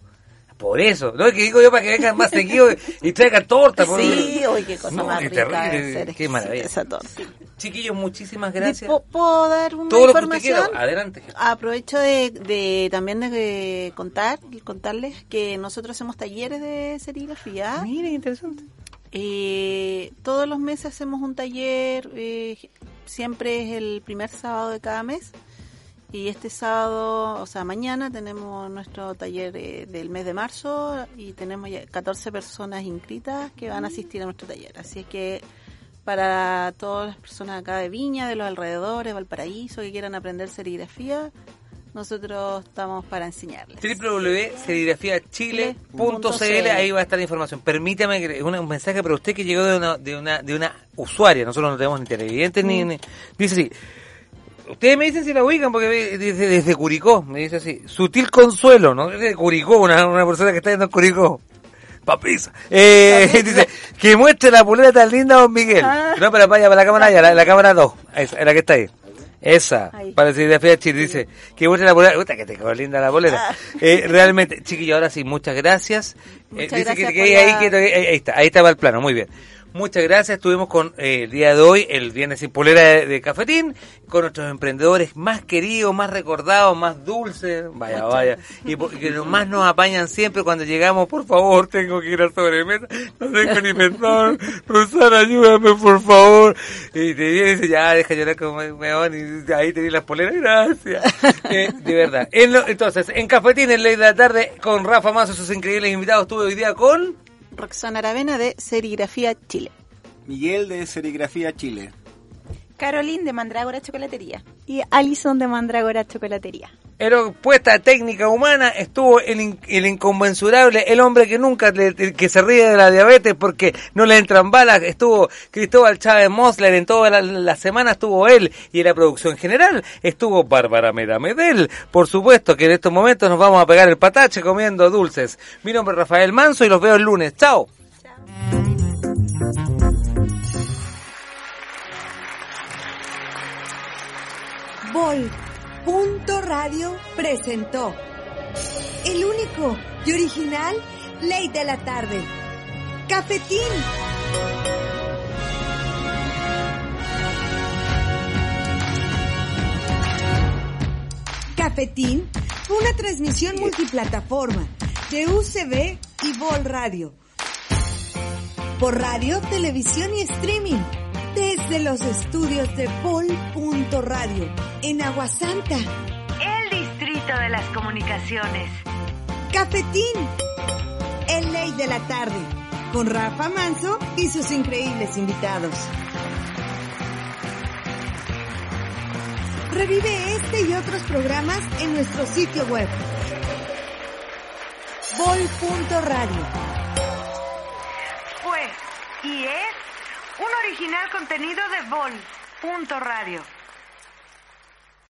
Por eso, ¿no? Es que digo yo para que vengan más seguido y traigan torta. por- Sí, uy, qué cosa No, más qué rica terrible, debe ser qué maravilla. esa torta. Chiquillos, muchísimas gracias. ¿Puedo- ¿Puedo dar una Todo lo que usted adelante. Aprovecho de, de también de contar, contarles que nosotros hacemos talleres de serigrafía. Mira, interesante. Eh, todos los meses hacemos un taller, eh, siempre es el primer sábado de cada mes. Y este sábado, o sea, mañana tenemos nuestro taller eh, del mes de marzo y tenemos ya 14 personas inscritas que van a asistir a nuestro taller. Así es que para todas las personas acá de Viña, de los alrededores, Valparaíso, que quieran aprender serigrafía, nosotros estamos para enseñarles. www.serigrafiachile.cl ahí va a estar la información. Permítame que un, un mensaje para usted que llegó de una, de una, de una usuaria. Nosotros no tenemos ni televidentes ni, ni- Dice así. Ustedes me dicen si la ubican porque dice desde Curicó, me dice así. Sutil Consuelo, ¿no? Desde Curicó, una, una persona que está yendo en Curicó. Papisa. Eh, dice, que muestre la polera tan linda, don Miguel. Ah. No, para, vaya, para la cámara allá, la, la cámara 2. Esa, la que está ahí. Esa, Ahí. para serigrafía Chile, dice, que muestre la polera. Puta, que te quedó linda la polera. Ah. Eh, realmente, chiquillo, ahora sí, muchas gracias. Eh, Muchas dice gracias que, que por ahí, la- que- ahí, ahí está, ahí estaba el plano, muy bien. Muchas gracias, estuvimos con eh, el día de hoy, el Viernes sin Polera de, de Cafetín, con nuestros emprendedores más queridos, más recordados, más dulces, vaya, vaya, y, que más nos apañan siempre cuando llegamos, por favor, tengo que ir a sobremesa, no tengo ni pensado, Rosana, ayúdame, por favor, y te viene y dice, ya, deja llorar como meón, y ahí te di las poleras, gracias, Eh, de verdad. En lo- entonces, en Cafetín, en Ley de la Tarde, con Rafa Mazo, sus increíbles invitados, estuve hoy día con... Roxana Aravena de Serigrafía Chile. Miguel de Serigrafía Chile. Caroline de Mandrágora Chocolatería. Y Alison de Mandragora Chocolatería. Pero puesta técnica humana estuvo el, el inconmensurable, el hombre que nunca que se ríe de la diabetes porque no le entran balas, estuvo Cristóbal Chávez Mosler, en toda la, la semana estuvo él y en la producción general estuvo Bárbara Mera Medel. Por supuesto que en estos momentos nos vamos a pegar el patache comiendo dulces. Mi nombre es Rafael Manso y los veo el lunes. Chao. Vol.radio presentó el único y original Ley de la Tarde. Cafetín. Cafetín fue una transmisión multiplataforma de UCB y Vol Radio. Por radio, televisión y streaming. Desde los estudios de Vol.radio en Aguasanta. El distrito de las comunicaciones. Cafetín. El Ley de la Tarde. Con Rafa Manso y sus increíbles invitados. Revive este y otros programas en nuestro sitio web. Vol.radio. Fue y es un original contenido de Vol. Punto Radio.